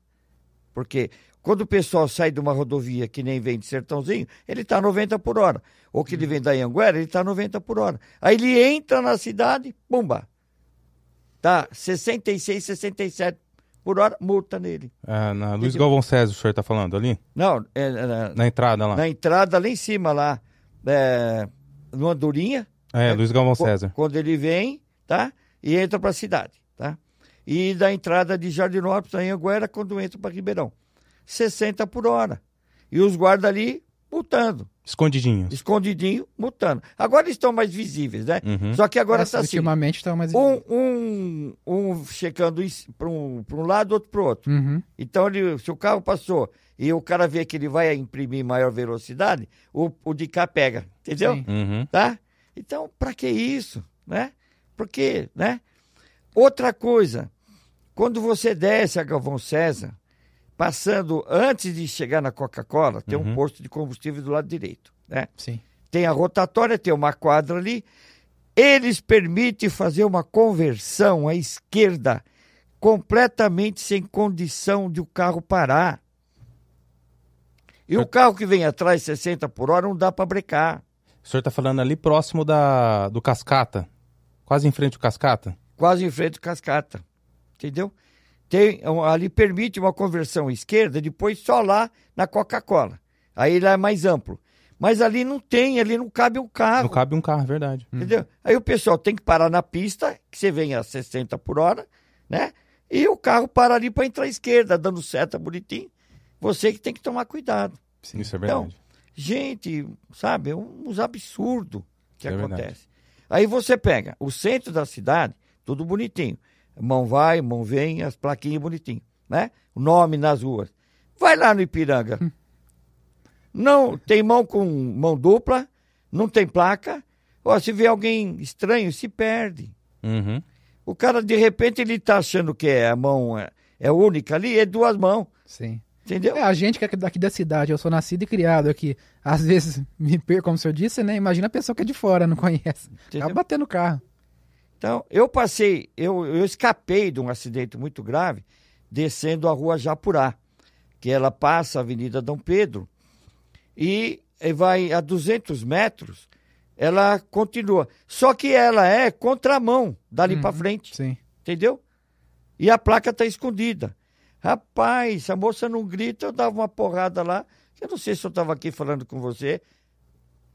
S3: Porque quando o pessoal sai de uma rodovia que nem vem de Sertãozinho, ele está 90 por hora. Ou que ele vem da Anhanguera, ele está 90 por hora. Aí ele entra na cidade, pumba, tá 66, 67 por hora, multa nele.
S2: É, na Luiz Galvão César, o senhor está falando ali?
S3: Não, é,
S2: é, na, na, entrada lá.
S3: Na entrada lá em cima, lá, é, no Andorinha.
S2: É, é Luiz Galvão César.
S3: Quando ele vem, tá? E entra para a cidade, tá? E da entrada de Jardinópolis, em Anguera, quando entra para Ribeirão. 60 por hora. E os guardas ali, multando.
S2: Escondidinhos.
S3: Escondidinho, multando. Agora eles estão mais visíveis, né?
S2: Uhum.
S3: Só que agora está assim.
S1: ultimamente está mais.
S3: Um, um, um checando para um, pra um lado, outro para o outro.
S1: Uhum.
S3: Então, ele, se o carro passou e o cara vê que ele vai imprimir maior velocidade, o, o de cá pega. Entendeu?
S2: Uhum.
S3: Tá? Então, para que isso? Né? Porque, né? Outra coisa, quando você desce a Galvão César, passando antes de chegar na Coca-Cola, tem um posto de combustível do lado direito, né?
S1: Sim.
S3: Tem a rotatória, tem uma quadra ali. Eles permitem fazer uma conversão à esquerda completamente sem condição de o carro parar. E o carro que vem atrás 60 por hora não dá para brecar.
S2: O senhor está falando ali próximo da, do Cascata. Quase em frente ao Cascata.
S3: quase em frente ao cascata. Entendeu? Tem, um, ali permite uma conversão à esquerda, depois só lá na Coca-Cola. Aí lá é mais amplo. Mas ali não tem, ali não cabe um carro.
S2: Não cabe um carro, é verdade.
S3: Entendeu? Aí o pessoal tem que parar na pista, que você vem a 60 por hora, né? E o carro para ali para entrar à esquerda, dando seta bonitinho. Você que tem que tomar cuidado.
S2: Isso é
S3: Então,
S2: verdade.
S3: gente, sabe, é uns absurdos que
S2: É verdade.
S3: acontece. Aí você pega o centro da cidade, tudo bonitinho. Mão vai, mão vem, as plaquinhas bonitinho, né? O nome nas ruas. Vai lá no Ipiranga. Não, tem mão com mão dupla, não tem placa. Ó, se vê alguém estranho, se perde.
S2: Uhum.
S3: O cara, de repente, ele tá achando que é a mão é, é única ali, é duas mãos,
S1: Sim.
S3: entendeu?
S1: É, a gente que é daqui da cidade, eu sou nascido e criado aqui. Às vezes me perco, como o senhor disse, né? Imagina a pessoa que é de fora, não conhece.
S3: Entendeu?
S1: Acaba batendo o carro.
S3: Então, eu passei, eu, eu escapei de um acidente muito grave descendo a rua Japurá, que ela passa a Avenida Dom Pedro e vai a 200 metros, ela continua. Só que ela é contramão dali pra frente,
S1: Sim.
S3: entendeu? E a placa tá escondida. Rapaz, a moça não grita, eu dava uma porrada lá. Eu não sei se eu estava aqui falando com você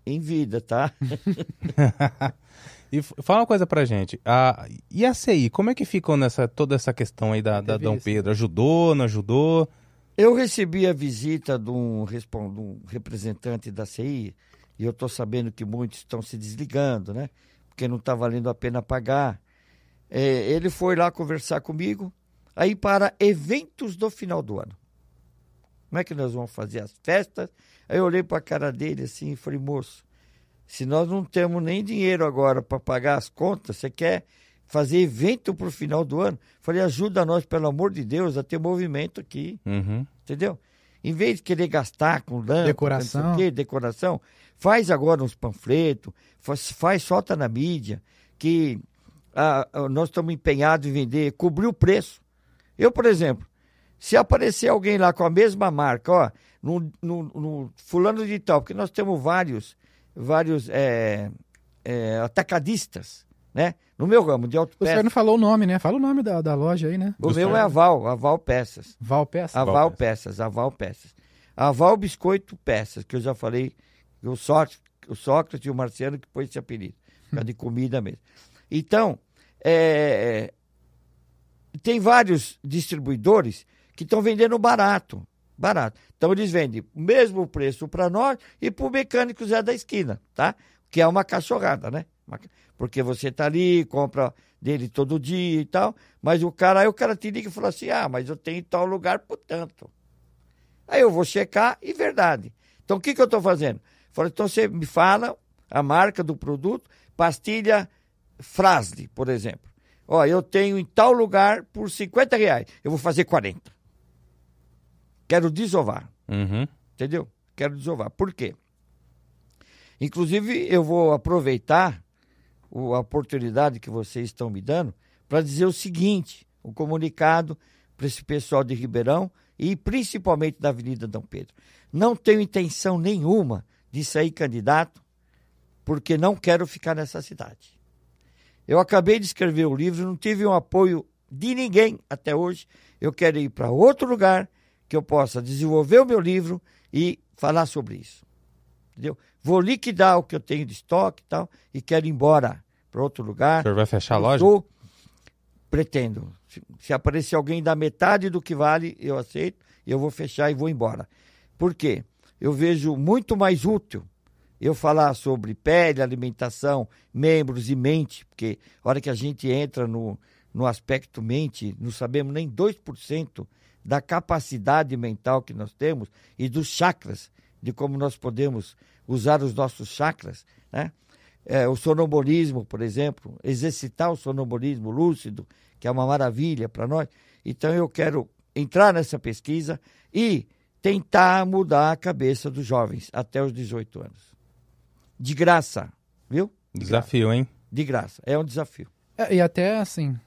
S3: em vida, tá?
S2: E fala uma coisa pra gente. A, e a CI, como é que ficou nessa toda essa questão aí da, da Dom
S1: isso.
S2: Pedro? Ajudou, não ajudou?
S3: Eu recebi a visita de um, de um representante da CI e eu estou sabendo que muitos estão se desligando, né? Porque não está valendo a pena pagar. É, ele foi lá conversar comigo, aí para eventos do final do ano. Como é que nós vamos fazer as festas? Aí eu olhei para a cara dele assim e falei, moço, se nós não temos nem dinheiro agora para pagar as contas, você quer fazer evento para o final do ano? Falei, ajuda nós, pelo amor de Deus, a ter movimento aqui
S2: Uhum.
S3: entendeu? Em vez de querer gastar com lâmpada,
S1: Decoração.
S3: quê, decoração, faz agora uns panfletos, faz, faz solta na mídia, que ah, nós estamos empenhados em vender, cobrir o preço. Eu, por exemplo, se aparecer alguém lá com a mesma marca, ó, no, no, no fulano de tal, porque nós temos vários, vários é, é, atacadistas, né? No meu ramo de
S1: O senhor
S3: autopeças.
S1: não falou o nome, né? Fala o nome da, da loja aí, né?
S3: O meu é Aval, Aval Peças.
S1: Val Peça.
S3: Aval Peças, Aval Peças. Aval Biscoito Peças, que eu já falei, o Sócrates, o Sócrates e o Marciano que pôs esse apelido, por de comida mesmo. Então, é, tem vários distribuidores que estão vendendo barato, barato. Então eles vendem o mesmo preço para nós e para o mecânico Zé da esquina, tá? Que é uma cachorrada, né? Porque você tá ali, compra dele todo dia e tal, mas o cara, aí o cara te liga e fala assim, ah, mas eu tenho tal lugar por tanto. Aí eu vou checar e verdade. Então o que, que eu estou fazendo? Então você me fala a marca do produto, pastilha Frasle, por exemplo. Ó, eu tenho em tal lugar por 50 reais. Eu vou fazer 40. Quero desovar,
S2: Uhum.
S3: entendeu? Quero desovar. Por quê? Inclusive, eu vou aproveitar o- a oportunidade que vocês estão me dando para dizer o seguinte: o comunicado para esse pessoal de Ribeirão e principalmente da Avenida Dom Pedro. Não tenho intenção nenhuma de sair candidato, porque não quero ficar nessa cidade. Eu acabei de escrever o livro, não tive um apoio de ninguém até hoje. Eu quero ir para outro lugar que eu possa desenvolver o meu livro e falar sobre isso. Entendeu? Vou liquidar o que eu tenho de estoque e tal e quero ir embora para outro
S2: O
S3: lugar.
S2: senhor vai fechar a loja?
S3: tô- pretendo. Se, se aparecer alguém da metade do que vale, eu aceito, eu vou fechar e vou embora. Por quê? eu vejo muito mais útil eu falar sobre pele, alimentação, membros e mente, porque a hora que a gente entra no, no aspecto mente, não sabemos nem 2% da capacidade mental que nós temos e dos chakras, de como nós podemos usar os nossos chakras, né? É, o sonambulismo, por exemplo, exercitar o sonambulismo lúcido, que é uma maravilha para nós. Então eu quero entrar nessa pesquisa e tentar mudar a cabeça dos jovens até os 18 anos. De graça, viu?
S2: De desafio,
S3: graça.
S2: hein?
S3: De graça, é um desafio.
S1: É, e até assim,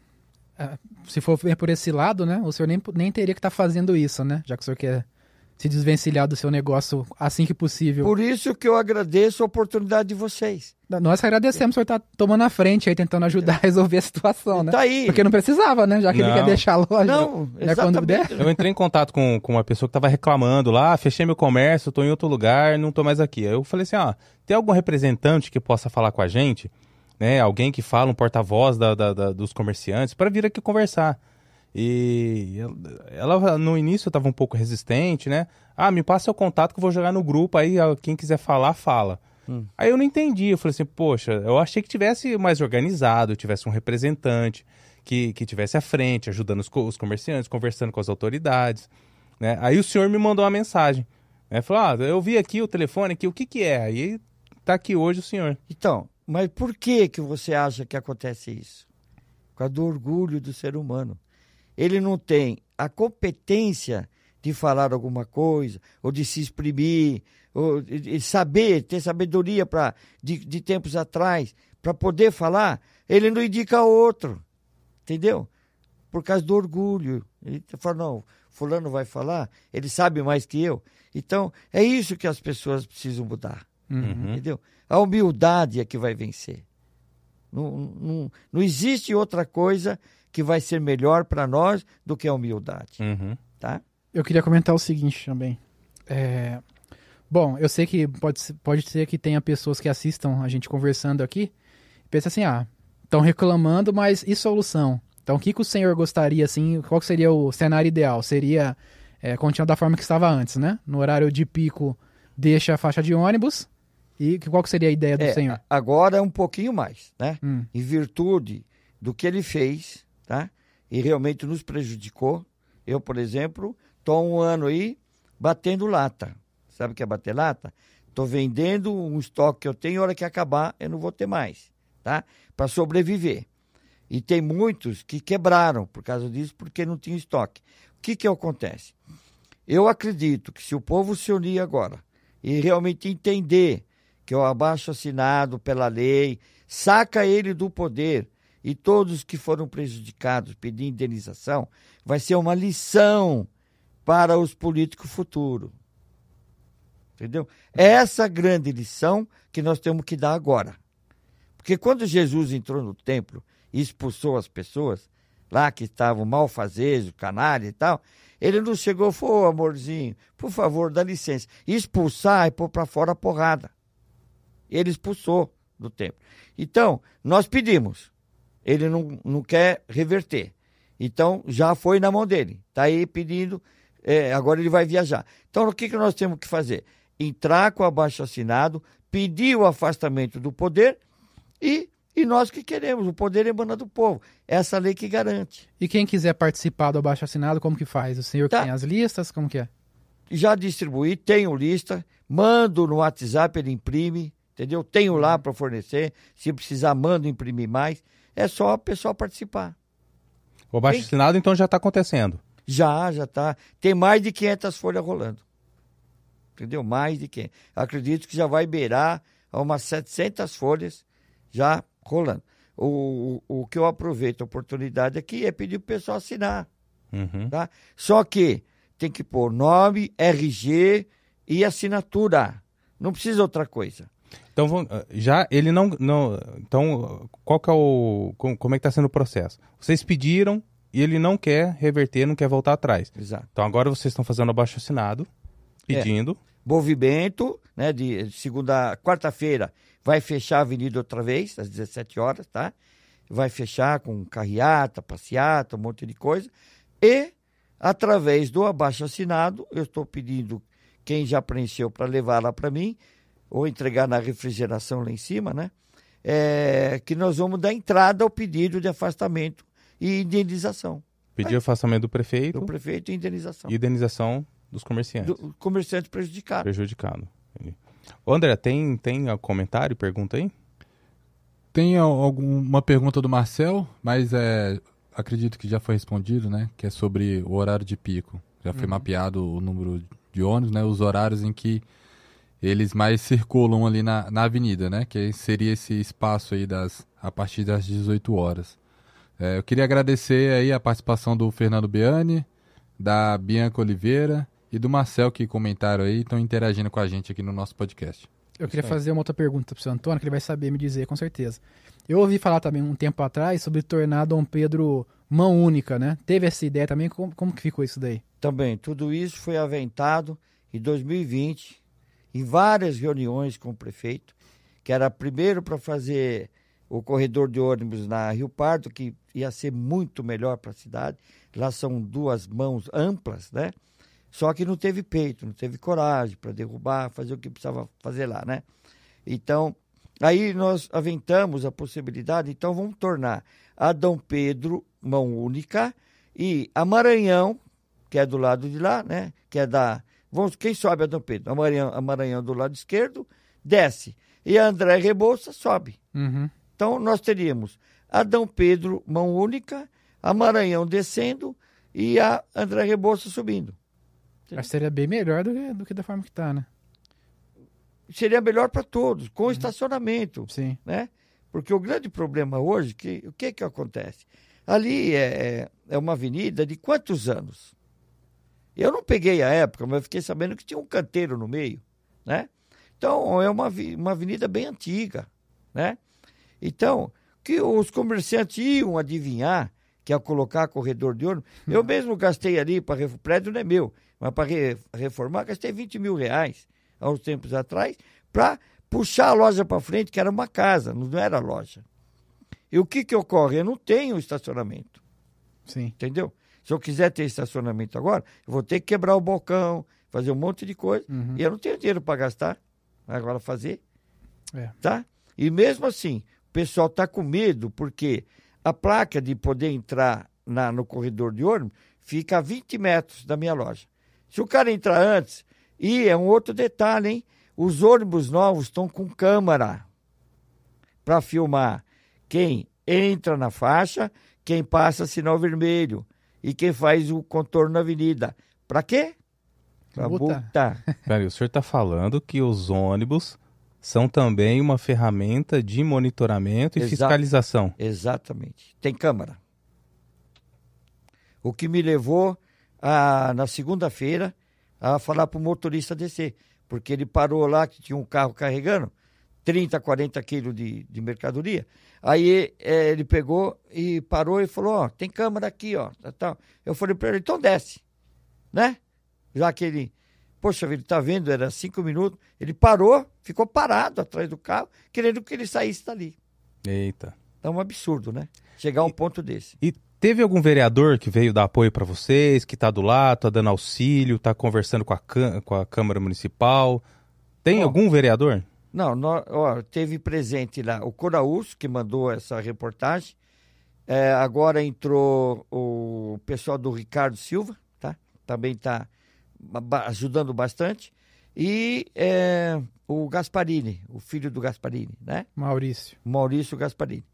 S1: se for ver por esse lado, né, o senhor nem, nem teria que estar tá fazendo isso, né? Já que o senhor quer se desvencilhar do seu negócio assim que possível.
S3: Por isso que eu agradeço a oportunidade de vocês.
S1: Nós agradecemos, o senhor tá tomando a frente aí, tentando ajudar a resolver a situação, né?
S3: Tá aí.
S1: Porque não precisava, né? Já que
S2: não.
S1: ele quer deixar a loja.
S3: Não,
S1: né, quando der.
S2: Eu entrei em contato com, com uma pessoa que estava reclamando lá, fechei meu comércio, estou em outro lugar, não estou mais aqui. Aí eu falei assim, ó, tem algum representante que possa falar com a gente? Né? Alguém que fala, um porta-voz da, da, da, dos comerciantes, para vir aqui conversar. E ela no início estava um pouco resistente, né? Ah, me passa seu contato que eu vou jogar no grupo, aí quem quiser falar, fala. Hum. Aí eu não entendi, eu falei assim, poxa, eu achei que tivesse mais organizado, tivesse um representante que, que tivesse à frente, ajudando os, os comerciantes, conversando com as autoridades, né? Aí o senhor me mandou uma mensagem, né? Falou, ah, eu vi aqui o telefone aqui, o que que é? Aí tá aqui hoje o senhor.
S3: Então, mas por que que você acha que acontece isso? Por causa do orgulho do ser humano ele não tem a competência de falar alguma coisa, ou de se exprimir, ou de saber, ter sabedoria pra, de, de tempos atrás, para poder falar, ele não indica outro. Entendeu? Por causa do orgulho. Ele fala, não, fulano vai falar, ele sabe mais que eu. Então, é isso que as pessoas precisam mudar. Uhum. Entendeu? A humildade é que vai vencer. Não, não, não existe outra coisa que vai ser melhor para nós do que a humildade.
S2: Uhum.
S3: Tá?
S1: Eu queria comentar o seguinte também. É... Bom, eu sei que pode, pode ser que tenha pessoas que assistam a gente conversando aqui e pensam assim, ah, estão reclamando, mas e solução? Então, o que, que o senhor gostaria, assim, qual seria o cenário ideal? Seria é, continuar da forma que estava antes, né? No horário de pico, deixa a faixa de ônibus. E qual que seria a ideia do
S3: é,
S1: senhor?
S3: Agora é um pouquinho mais, né?
S1: Hum.
S3: Em virtude do que ele fez, tá? E realmente nos prejudicou. Eu, por exemplo, estou um ano aí batendo lata. Sabe o que é bater lata? Estou vendendo um estoque que eu tenho, a hora que acabar, eu não vou ter mais, tá? Para sobreviver. E tem muitos que quebraram por causa disso, porque não tinha estoque. O que, que acontece? Eu acredito que se o povo se unir agora e realmente entender que o abaixo assinado pela lei saca ele do poder e todos que foram prejudicados pedir indenização, vai ser uma lição para os políticos futuros. Entendeu? É essa grande lição que nós temos que dar agora. Porque quando Jesus entrou no templo e expulsou as pessoas lá que estavam malfazejos, canalha e tal, ele não chegou e falou, amorzinho, por favor, dá licença. Expulsar e pôr para fora a porrada. Ele expulsou do templo. Então, nós pedimos, ele não, não quer reverter. Então, já foi na mão dele. Está aí pedindo, é, agora ele vai viajar. Então, o que, que nós temos que fazer? Entrar com o abaixo assinado, pedir o afastamento do poder e, e nós que queremos. O poder emana do povo. É essa lei que garante.
S1: E quem quiser participar do abaixo assinado, como que faz? O senhor tá. tem as listas? Como que é?
S3: Já distribuí, tenho lista, mando no WhatsApp, ele imprime, entendeu? Tenho lá para fornecer. Se precisar, mando imprimir mais. É só o pessoal participar.
S2: O abaixo assinado, então, já está acontecendo?
S3: Já, já está. Tem mais de 500 folhas rolando. Entendeu? Mais de 500. Acredito que já vai beirar umas 700 folhas já rolando. O, o, o que eu aproveito a oportunidade aqui é pedir para o pessoal assinar.
S2: Uhum.
S3: Tá? Só que tem que pôr nome, RG e assinatura. Não precisa outra coisa.
S2: Então, ah, já ele não, não. Então, qual que é o. Como é que está sendo o processo? Vocês pediram e ele não quer reverter, não quer voltar atrás.
S3: Exato.
S2: Então, agora vocês estão fazendo abaixo assinado, pedindo. É.
S3: Movimento, né, de segunda, quarta-feira, vai fechar a avenida outra vez, às 17 horas, tá? Vai fechar com carreata, passeata, um monte de coisa. E, através do abaixo assinado, eu estou pedindo quem já preencheu para levar lá para mim, ou entregar na refrigeração lá em cima, né? É, que nós vamos dar entrada ao pedido de afastamento e indenização.
S2: Pedir afastamento do prefeito.
S3: Do prefeito e indenização.
S2: E indenização dos comerciantes.
S3: Do comerciante prejudicado.
S2: Prejudicado. Ô André, tem, tem comentário, pergunta aí?
S6: Tem alguma pergunta do Marcel, mas é, acredito que já foi respondido, né? Que é sobre o horário de pico. Já foi uhum. mapeado o número de ônibus, né? Os horários em que eles mais circulam ali na, na avenida, né? Que seria esse espaço aí das, a partir das 18 horas. É, eu queria agradecer aí a participação do Fernando Biani, da Bianca Oliveira e do Marcel que comentaram aí, estão interagindo com a gente aqui no nosso podcast.
S1: Eu queria fazer uma outra pergunta para o seu Antônio, que ele vai saber me dizer com certeza. Eu ouvi falar também um tempo atrás sobre tornar Dom Pedro mão única, né? Teve essa ideia também? Como, como que ficou isso daí?
S3: Também, tudo isso foi aventado em 2020, em várias reuniões com o prefeito, que era primeiro para fazer o corredor de ônibus na Rio Pardo, que ia ser muito melhor para a cidade. Lá são duas mãos amplas, né? Só que não teve peito, não teve coragem para derrubar, fazer o que precisava fazer lá, né? Então, aí nós aventamos a possibilidade, então vamos tornar a Dom Pedro mão única e a Maranhão, que é do lado de lá, né? Que é da. Vamos, quem sobe a Dom Pedro? A Maranhão, do lado esquerdo, desce. E a André Rebouça sobe.
S1: Uhum.
S3: Então, nós teríamos Adão Pedro, mão única, a Maranhão descendo e a André Rebouça subindo.
S1: Acho que seria bem melhor do que, do que da forma que está, né?
S3: Seria melhor para todos, com uhum. estacionamento.
S1: Sim.
S3: Né? Porque o grande problema hoje, que, o que que acontece? Ali é, é, é uma avenida de quantos anos? Eu não peguei a época, mas fiquei sabendo que tinha um canteiro no meio, né? Então, é uma, uma avenida bem antiga, né? Então, que os comerciantes iam adivinhar que ia colocar corredor de ônibus. Hum. Eu mesmo gastei ali para o prédio não é meu, mas para re, reformar gastei 20 mil reais há uns tempos atrás para puxar a loja para frente, que era uma casa, não era loja. E o que que ocorre? Eu não tenho estacionamento.
S1: Sim.
S3: Entendeu? Se eu quiser ter estacionamento agora, eu vou ter que quebrar o balcão, fazer um monte de coisa. Uhum. E eu não tenho dinheiro para gastar. Agora fazer.
S1: É.
S3: Tá? E mesmo assim, o pessoal está com medo porque a placa de poder entrar na, no corredor de ônibus fica a 20 metros da minha loja. Se o cara entrar antes, e é um outro detalhe, hein? Os ônibus novos estão com câmera para filmar quem entra na faixa, quem passa sinal vermelho e quem faz o contorno na avenida. Para quê? Para multar.
S2: Peraí, o senhor está falando que os ônibus são também uma ferramenta de monitoramento e Exa fiscalização.
S3: Exatamente. Tem câmara. O que me levou a, na segunda-feira a falar para o motorista descer, porque ele parou lá que tinha um carro carregando 30, 40 quilos de, de mercadoria. Aí é, ele pegou e parou e falou: Ó, tem câmera aqui, ó. Tá. Eu falei para ele: então desce, né? Já que ele Poxa, ele tá vendo, era cinco minutos. Ele parou, ficou parado atrás do carro, querendo que ele saísse dali.
S2: Eita.
S3: É um absurdo, né? Chegar a um e, ponto desse.
S2: E teve algum vereador que veio dar apoio para vocês, que tá do lado, tá dando auxílio, tá conversando com a, com a Câmara Municipal? Tem algum vereador?
S3: Não, nós, ó, teve presente lá o Coraús, que mandou essa reportagem. É, agora entrou o pessoal do Ricardo Silva, tá? Também está ajudando bastante. E é, o Gasparini, o filho do Gasparini, né?
S1: Maurício.
S3: Maurício Gasparini.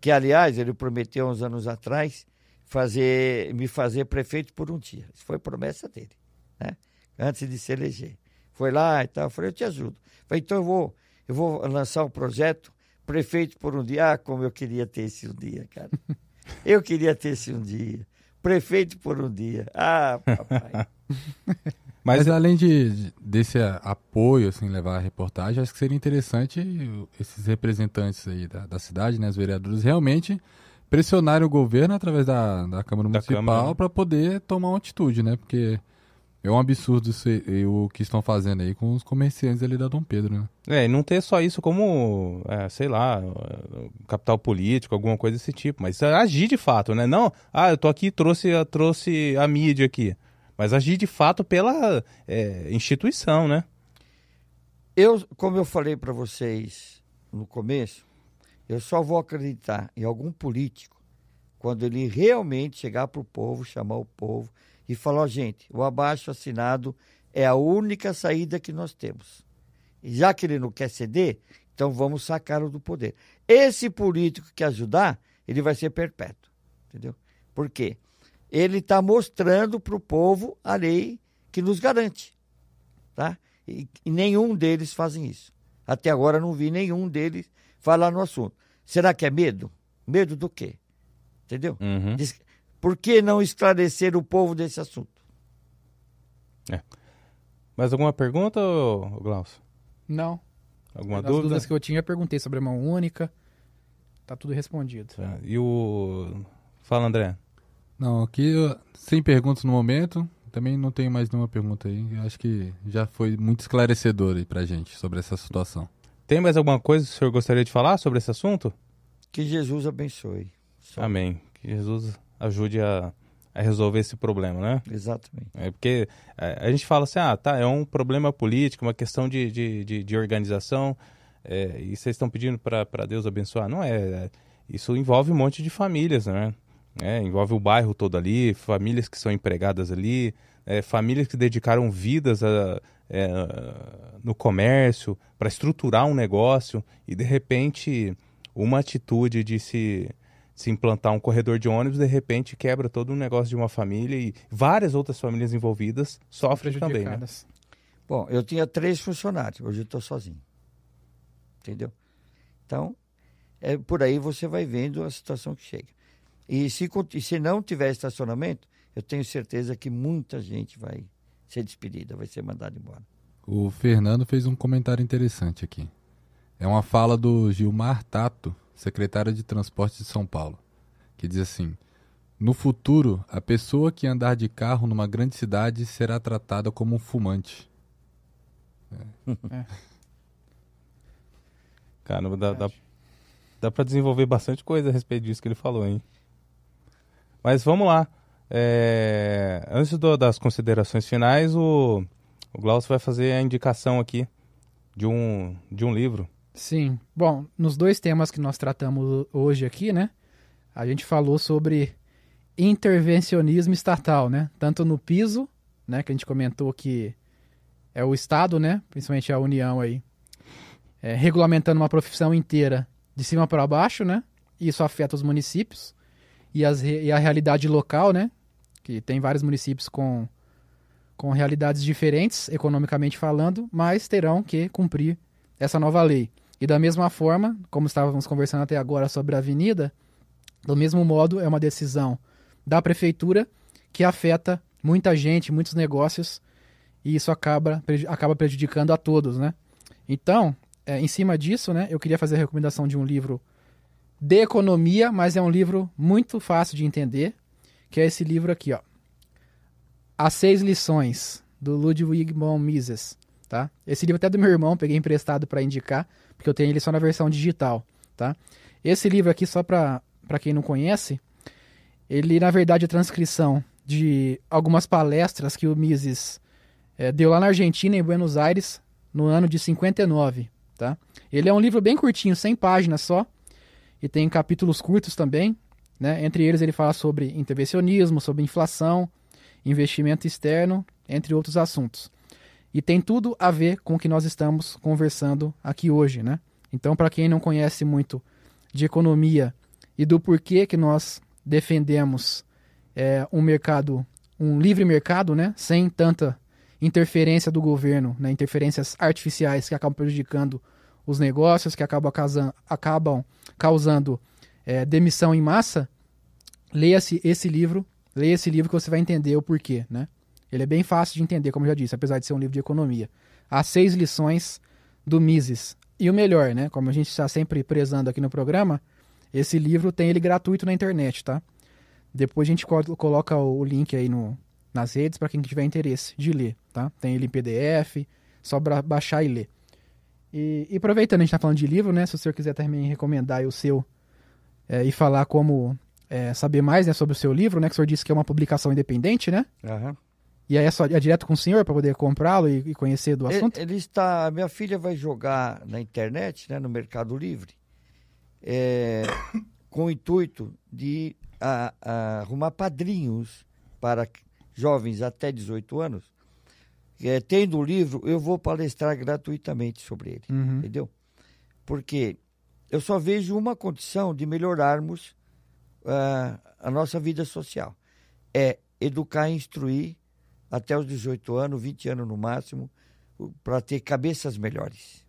S3: Que, aliás, ele prometeu uns anos atrás fazer, me fazer prefeito por um dia. Isso foi promessa dele, né? Antes de se eleger. Foi lá e tal. Eu falei, eu te ajudo. Eu falei, então eu vou, eu vou lançar um projeto prefeito por um dia. Ah, como eu queria ter esse um dia, cara. eu queria ter esse um dia. Prefeito por um dia. Ah, papai.
S6: Mas, Mas, além de, desse apoio, assim, levar a reportagem, acho que seria interessante esses representantes aí da, da cidade, né, os vereadores, realmente pressionarem o governo através da, da Câmara da Municipal para poder tomar uma atitude, né? Porque é um absurdo isso, o que estão fazendo aí com os comerciantes ali da Dom Pedro, né?
S2: É, e não ter só isso como, é, sei lá, capital político, alguma coisa desse tipo, mas agir de fato, né? Não, ah, eu tô aqui trouxe, trouxe a mídia aqui. mas agir de fato pela é, instituição, né?
S3: Eu, como eu falei para vocês no começo, eu só vou acreditar em algum político quando ele realmente chegar para o povo, chamar o povo e falar: gente, o abaixo assinado é a única saída que nós temos. E já que ele não quer ceder, então vamos sacá-lo do poder. Esse político que ajudar, ele vai ser perpétuo. Entendeu? Por quê? Ele está mostrando para o povo a lei que nos garante. Tá? E, e nenhum deles fazem isso. Até agora não vi nenhum deles falar no assunto. Será que é medo? Medo do quê? Entendeu?
S2: Uhum.
S3: Por que não esclarecer o povo desse assunto?
S2: Mais alguma pergunta, Glaucio?
S1: Não.
S2: Alguma
S1: As
S2: dúvida?
S1: dúvidas que eu tinha, eu perguntei sobre a mão única. Tá tudo respondido.
S2: Tá. E o. Fala, André.
S6: Não, aqui eu- sem perguntas no momento. Também não tenho mais nenhuma pergunta aí. Eu acho que já foi muito esclarecedor aí pra gente sobre essa situação.
S2: Tem mais alguma coisa que o senhor gostaria de falar sobre esse assunto?
S3: Que Jesus abençoe. Só.
S2: Amém. Que Jesus ajude a, a resolver esse problema, né?
S3: Exatamente.
S2: É porque é, a gente fala assim, ah, tá, é um problema político, uma questão de, de, de, de organização, é, e vocês estão pedindo para Deus abençoar. Não é, é, isso envolve um monte de famílias, né? É, envolve o bairro todo ali, famílias que são empregadas ali, é, famílias que dedicaram vidas a, é, no comércio para estruturar um negócio e de repente uma atitude de se, se implantar um corredor de ônibus de repente quebra todo um negócio de uma família e várias outras famílias envolvidas sofrem também, né?
S3: Bom, eu tinha três funcionários, hoje eu estou sozinho. Entendeu? Então, é, por aí você vai vendo a situação que chega. E se, e se não tiver estacionamento, eu tenho certeza que muita gente vai ser despedida, vai ser mandada embora.
S6: O Fernando fez um comentário interessante aqui. É uma fala do Gilmar Tato, secretário de Transporte de São Paulo, que diz assim: No futuro, a pessoa que andar de carro numa grande cidade será tratada como um fumante.
S2: Cara, dá, dá, dá para desenvolver bastante coisa a respeito disso que ele falou, hein? Mas vamos lá. É, Antes do- das considerações finais, o, o Glaucio vai fazer a indicação aqui de um, de um livro.
S1: Sim. Bom, nos dois temas que nós tratamos hoje aqui, né? A gente falou sobre intervencionismo estatal, né? Tanto no piso, né? Que a gente comentou que é o Estado, né? Principalmente a União aí, é, regulamentando uma profissão inteira de cima para baixo, né? Isso afeta os municípios e, as, e a realidade local, né? Que tem vários municípios com, com realidades diferentes, economicamente falando, mas terão que cumprir essa nova lei. E da mesma forma, como estávamos conversando até agora sobre a avenida, do mesmo modo é uma decisão da prefeitura que afeta muita gente, muitos negócios, e isso acaba, acaba prejudicando a todos, né? Então, é, em cima disso, né, eu queria fazer a recomendação de um livro de economia, mas é um livro muito fácil de entender, que é esse livro aqui, ó. As Seis Lições, do Ludwig von Mises, tá? Esse livro até é do meu irmão, peguei emprestado para indicar, porque eu tenho ele só na versão digital, tá? Esse livro aqui, só para quem não conhece, ele na verdade é transcrição de algumas palestras que o Mises eh, deu lá na Argentina, em Buenos Aires, no ano de 59, tá? Ele é um livro bem curtinho, 100 páginas só, e tem capítulos curtos também, né? Entre eles ele fala sobre intervencionismo, sobre inflação, investimento externo, entre outros assuntos. E tem tudo a ver com o que nós estamos conversando aqui hoje, né? Então, para quem não conhece muito de economia e do porquê que nós defendemos é, um mercado, um livre mercado, né? Sem tanta interferência do governo, né? Interferências artificiais que acabam prejudicando os negócios, que acabam, causando, acabam causando é, demissão em massa, leia-se esse livro, leia esse livro que você vai entender o porquê, né? Ele é bem fácil de entender, como eu já disse, apesar de ser um livro de economia. As seis lições do Mises. E o melhor, né? Como a gente está sempre prezando aqui no programa, esse livro tem ele gratuito na internet, tá? Depois a gente colo- coloca o link aí no, nas redes para quem tiver interesse de ler, tá? Tem ele em PDF, só baixar e ler. E, e aproveitando, a gente tá falando de livro, né? Se o senhor quiser também recomendar o seu é, e falar como é, saber mais né, sobre o seu livro, né? Que o senhor disse que é uma publicação independente, né?
S3: Aham.
S1: E aí é só é direto com o senhor para poder comprá-lo e, e, conhecer do assunto?
S3: Ele, ele, está. Minha filha vai jogar na internet, né, no Mercado Livre, é, com o intuito de a, a, arrumar padrinhos para jovens até 18 anos. É, tendo o livro, eu vou palestrar gratuitamente sobre ele. Uhum. Entendeu? Porque eu só vejo uma condição de melhorarmos uh, a nossa vida social. É educar e instruir até os 18 anos, 20 anos no máximo, para ter cabeças melhores.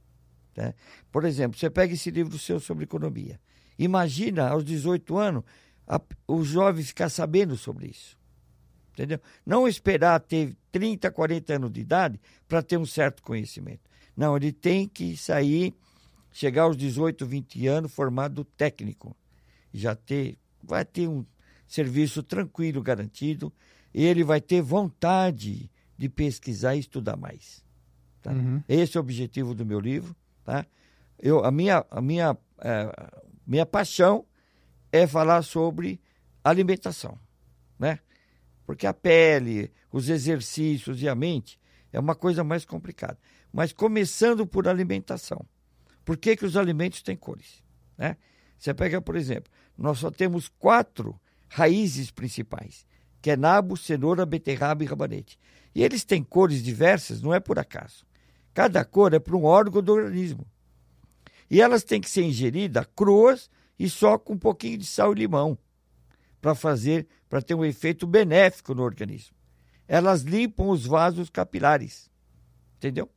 S3: Né? Por exemplo, você pega esse livro seu sobre economia. Imagina, aos 18 anos, a, o jovem ficar sabendo sobre isso. Entendeu? Não esperar ter 30, 40 anos de idade para ter um certo conhecimento. Não, ele tem que sair, chegar aos 18, 20 anos formado técnico. Já ter, vai ter um serviço tranquilo, garantido, ele vai ter vontade de pesquisar e estudar mais. Tá? Uhum. Esse é o objetivo do meu livro. Tá? Eu, a minha, a minha, é, minha paixão é falar sobre alimentação. Né? Porque a pele, os exercícios e a mente é uma coisa mais complicada. Mas começando por alimentação. Por que, que os alimentos têm cores? Né? Você pega, por exemplo, nós só temos quatro raízes principais que é nabo, cenoura, beterraba e rabanete. E eles têm cores diversas, não é por acaso. Cada cor é para um órgão do organismo. E elas têm que ser ingeridas cruas e só com um pouquinho de sal e limão para fazer, para ter um efeito benéfico no organismo. Elas limpam os vasos capilares. Entendeu?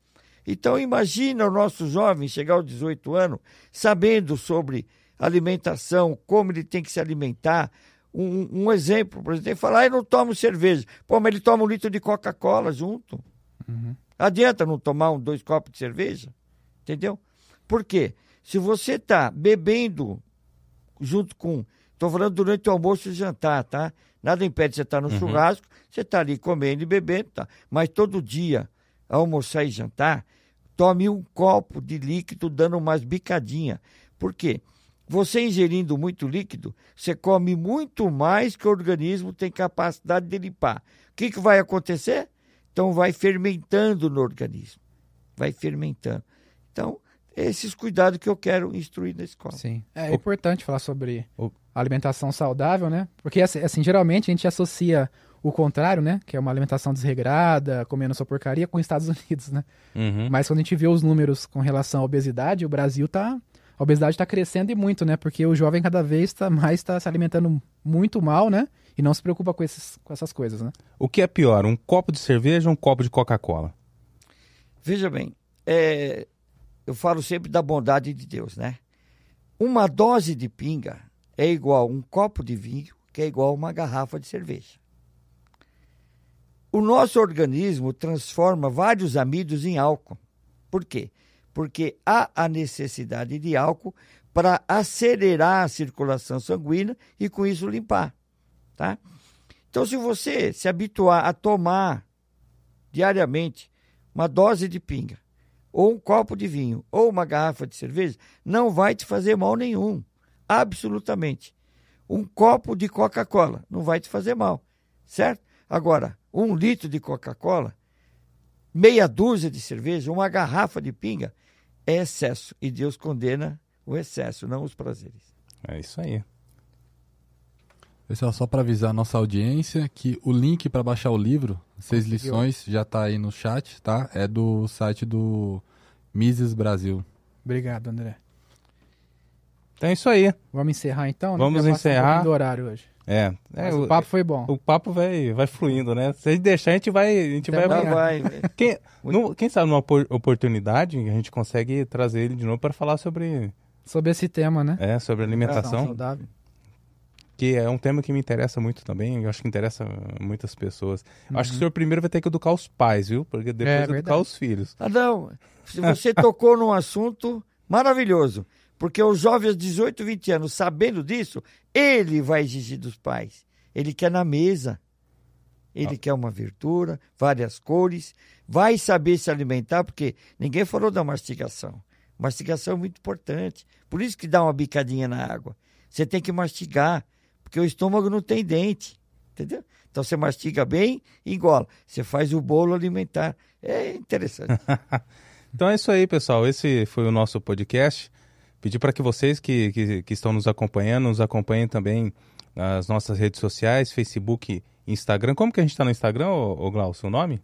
S3: Então imagina o nosso jovem chegar aos 18 anos sabendo sobre alimentação, como ele tem que se alimentar, um, um exemplo, por exemplo, tem que falar, ah, eu não tomo cerveja. Pô, mas ele toma um litro de Coca-Cola junto. Uhum. Adianta não tomar um, dois copos de cerveja? Entendeu? Por quê? Se você está bebendo junto com. Estou falando durante o almoço e jantar, tá? Nada impede você estar tá no uhum. churrasco, você está ali comendo e bebendo, tá? Mas todo dia, almoçar e jantar, tome um copo de líquido dando umas bicadinhas. Por quê? Você ingerindo muito líquido, você come muito mais que o organismo tem capacidade de limpar. O que, que vai acontecer? Então vai fermentando no organismo. Vai fermentando. Então, esses cuidados que eu quero instruir na escola.
S1: Sim. É, é importante falar sobre alimentação saudável, né? Porque, assim, assim, geralmente a gente associa o contrário, né? Que é uma alimentação desregrada, comendo sua porcaria, com os Estados Unidos, né? Uhum. Mas quando a gente vê os números com relação à obesidade, o Brasil tá a obesidade está crescendo e muito, né? Porque o jovem cada vez tá, mais está se alimentando muito mal, né? E não se preocupa com, esses, com essas coisas, né?
S2: O que é pior, um copo de cerveja ou um copo de Coca-Cola?
S3: Veja bem, é, eu falo sempre da bondade de Deus, né? Uma dose de pinga é igual a um copo de vinho, que é igual a uma garrafa de cerveja. O nosso organismo transforma vários amidos em álcool. Por quê? Porque há a necessidade de álcool para acelerar a circulação sanguínea e com isso limpar, tá? Então, se você se habituar a tomar diariamente uma dose de pinga, ou um copo de vinho, ou uma garrafa de cerveja, não vai te fazer mal nenhum, absolutamente. Um copo de Coca-Cola não vai te fazer mal, certo? Agora, um litro de Coca-Cola, meia dúzia de cerveja, uma garrafa de pinga, é excesso. E Deus condena o excesso, não os prazeres.
S2: É isso aí.
S6: Pessoal, só para avisar a nossa audiência que o link para baixar o livro, Seis Lições, já está aí no chat, tá? É do site do Mises Brasil.
S1: Obrigado, André.
S2: Então é isso aí.
S1: Vamos encerrar então?
S2: Vamos encerrar.
S1: Um do horário hoje.
S2: É,
S1: é o, o, papo foi bom.
S2: O papo vai, vai fluindo, né? Se a gente deixar, a gente vai. A gente vai,
S3: vai.
S2: Quem, no, quem sabe numa oportunidade a gente consegue trazer ele de novo para falar sobre.
S1: Sobre esse tema, né?
S2: É, sobre alimentação. Saudável. Que é um tema que me interessa muito também. Eu acho que interessa muitas pessoas. Uhum. Acho que o senhor primeiro vai ter que educar os pais, viu? Porque depois é, educar os filhos.
S3: Se você tocou num assunto maravilhoso. Porque o jovem aos 18, 20 anos, sabendo disso, ele vai exigir dos pais. Ele quer na mesa. Ele ah. quer uma verdura, várias cores, vai saber se alimentar, porque ninguém falou da mastigação. Mastigação é muito importante. Por isso que dá uma bicadinha na água. Você tem que mastigar, porque o estômago não tem dente. entendeu? Então você mastiga bem e engola. Você faz o bolo alimentar. É interessante.
S2: então é isso aí, pessoal. Esse foi o nosso podcast. Pedir para que vocês que, que, que, estão nos acompanhando, nos acompanhem também nas nossas redes sociais, Facebook, Instagram. Como que a gente está no Instagram, ô, ô Glaucio, o nome?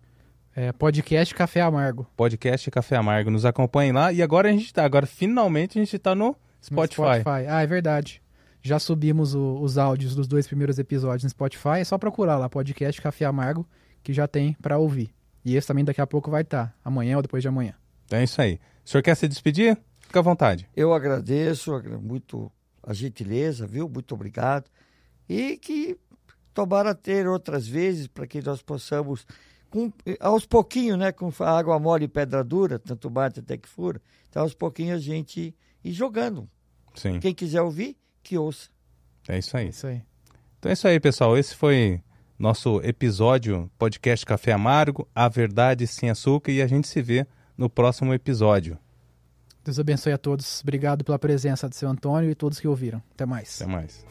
S1: É, podcast Café Amargo.
S2: Podcast Café Amargo. Nos acompanhem lá. E agora a gente está, agora finalmente a gente está no Spotify. no
S1: Spotify. Ah, é verdade. Já subimos o, os áudios dos dois primeiros episódios no Spotify. É só procurar lá, podcast Café Amargo, que já tem para ouvir. E esse também daqui a pouco vai estar, tá, amanhã ou depois de amanhã.
S2: É isso aí. O senhor quer se despedir? Fica à vontade.
S3: Eu agradeço muito a gentileza, viu? Muito obrigado. E que tomara ter outras vezes para que nós possamos, com, aos pouquinhos, né? Com água mole e pedra dura, tanto bate até que fura. Então, aos pouquinhos a gente ir jogando.
S2: Sim.
S3: Quem quiser ouvir, que ouça.
S2: É isso aí.
S1: É isso aí.
S2: Então é isso aí, pessoal. Esse foi nosso episódio podcast Café Amargo, a verdade sem açúcar e a gente se vê no próximo episódio.
S1: Deus abençoe a todos. Obrigado pela presença do seu Antônio e todos que ouviram. Até mais.
S2: Até mais.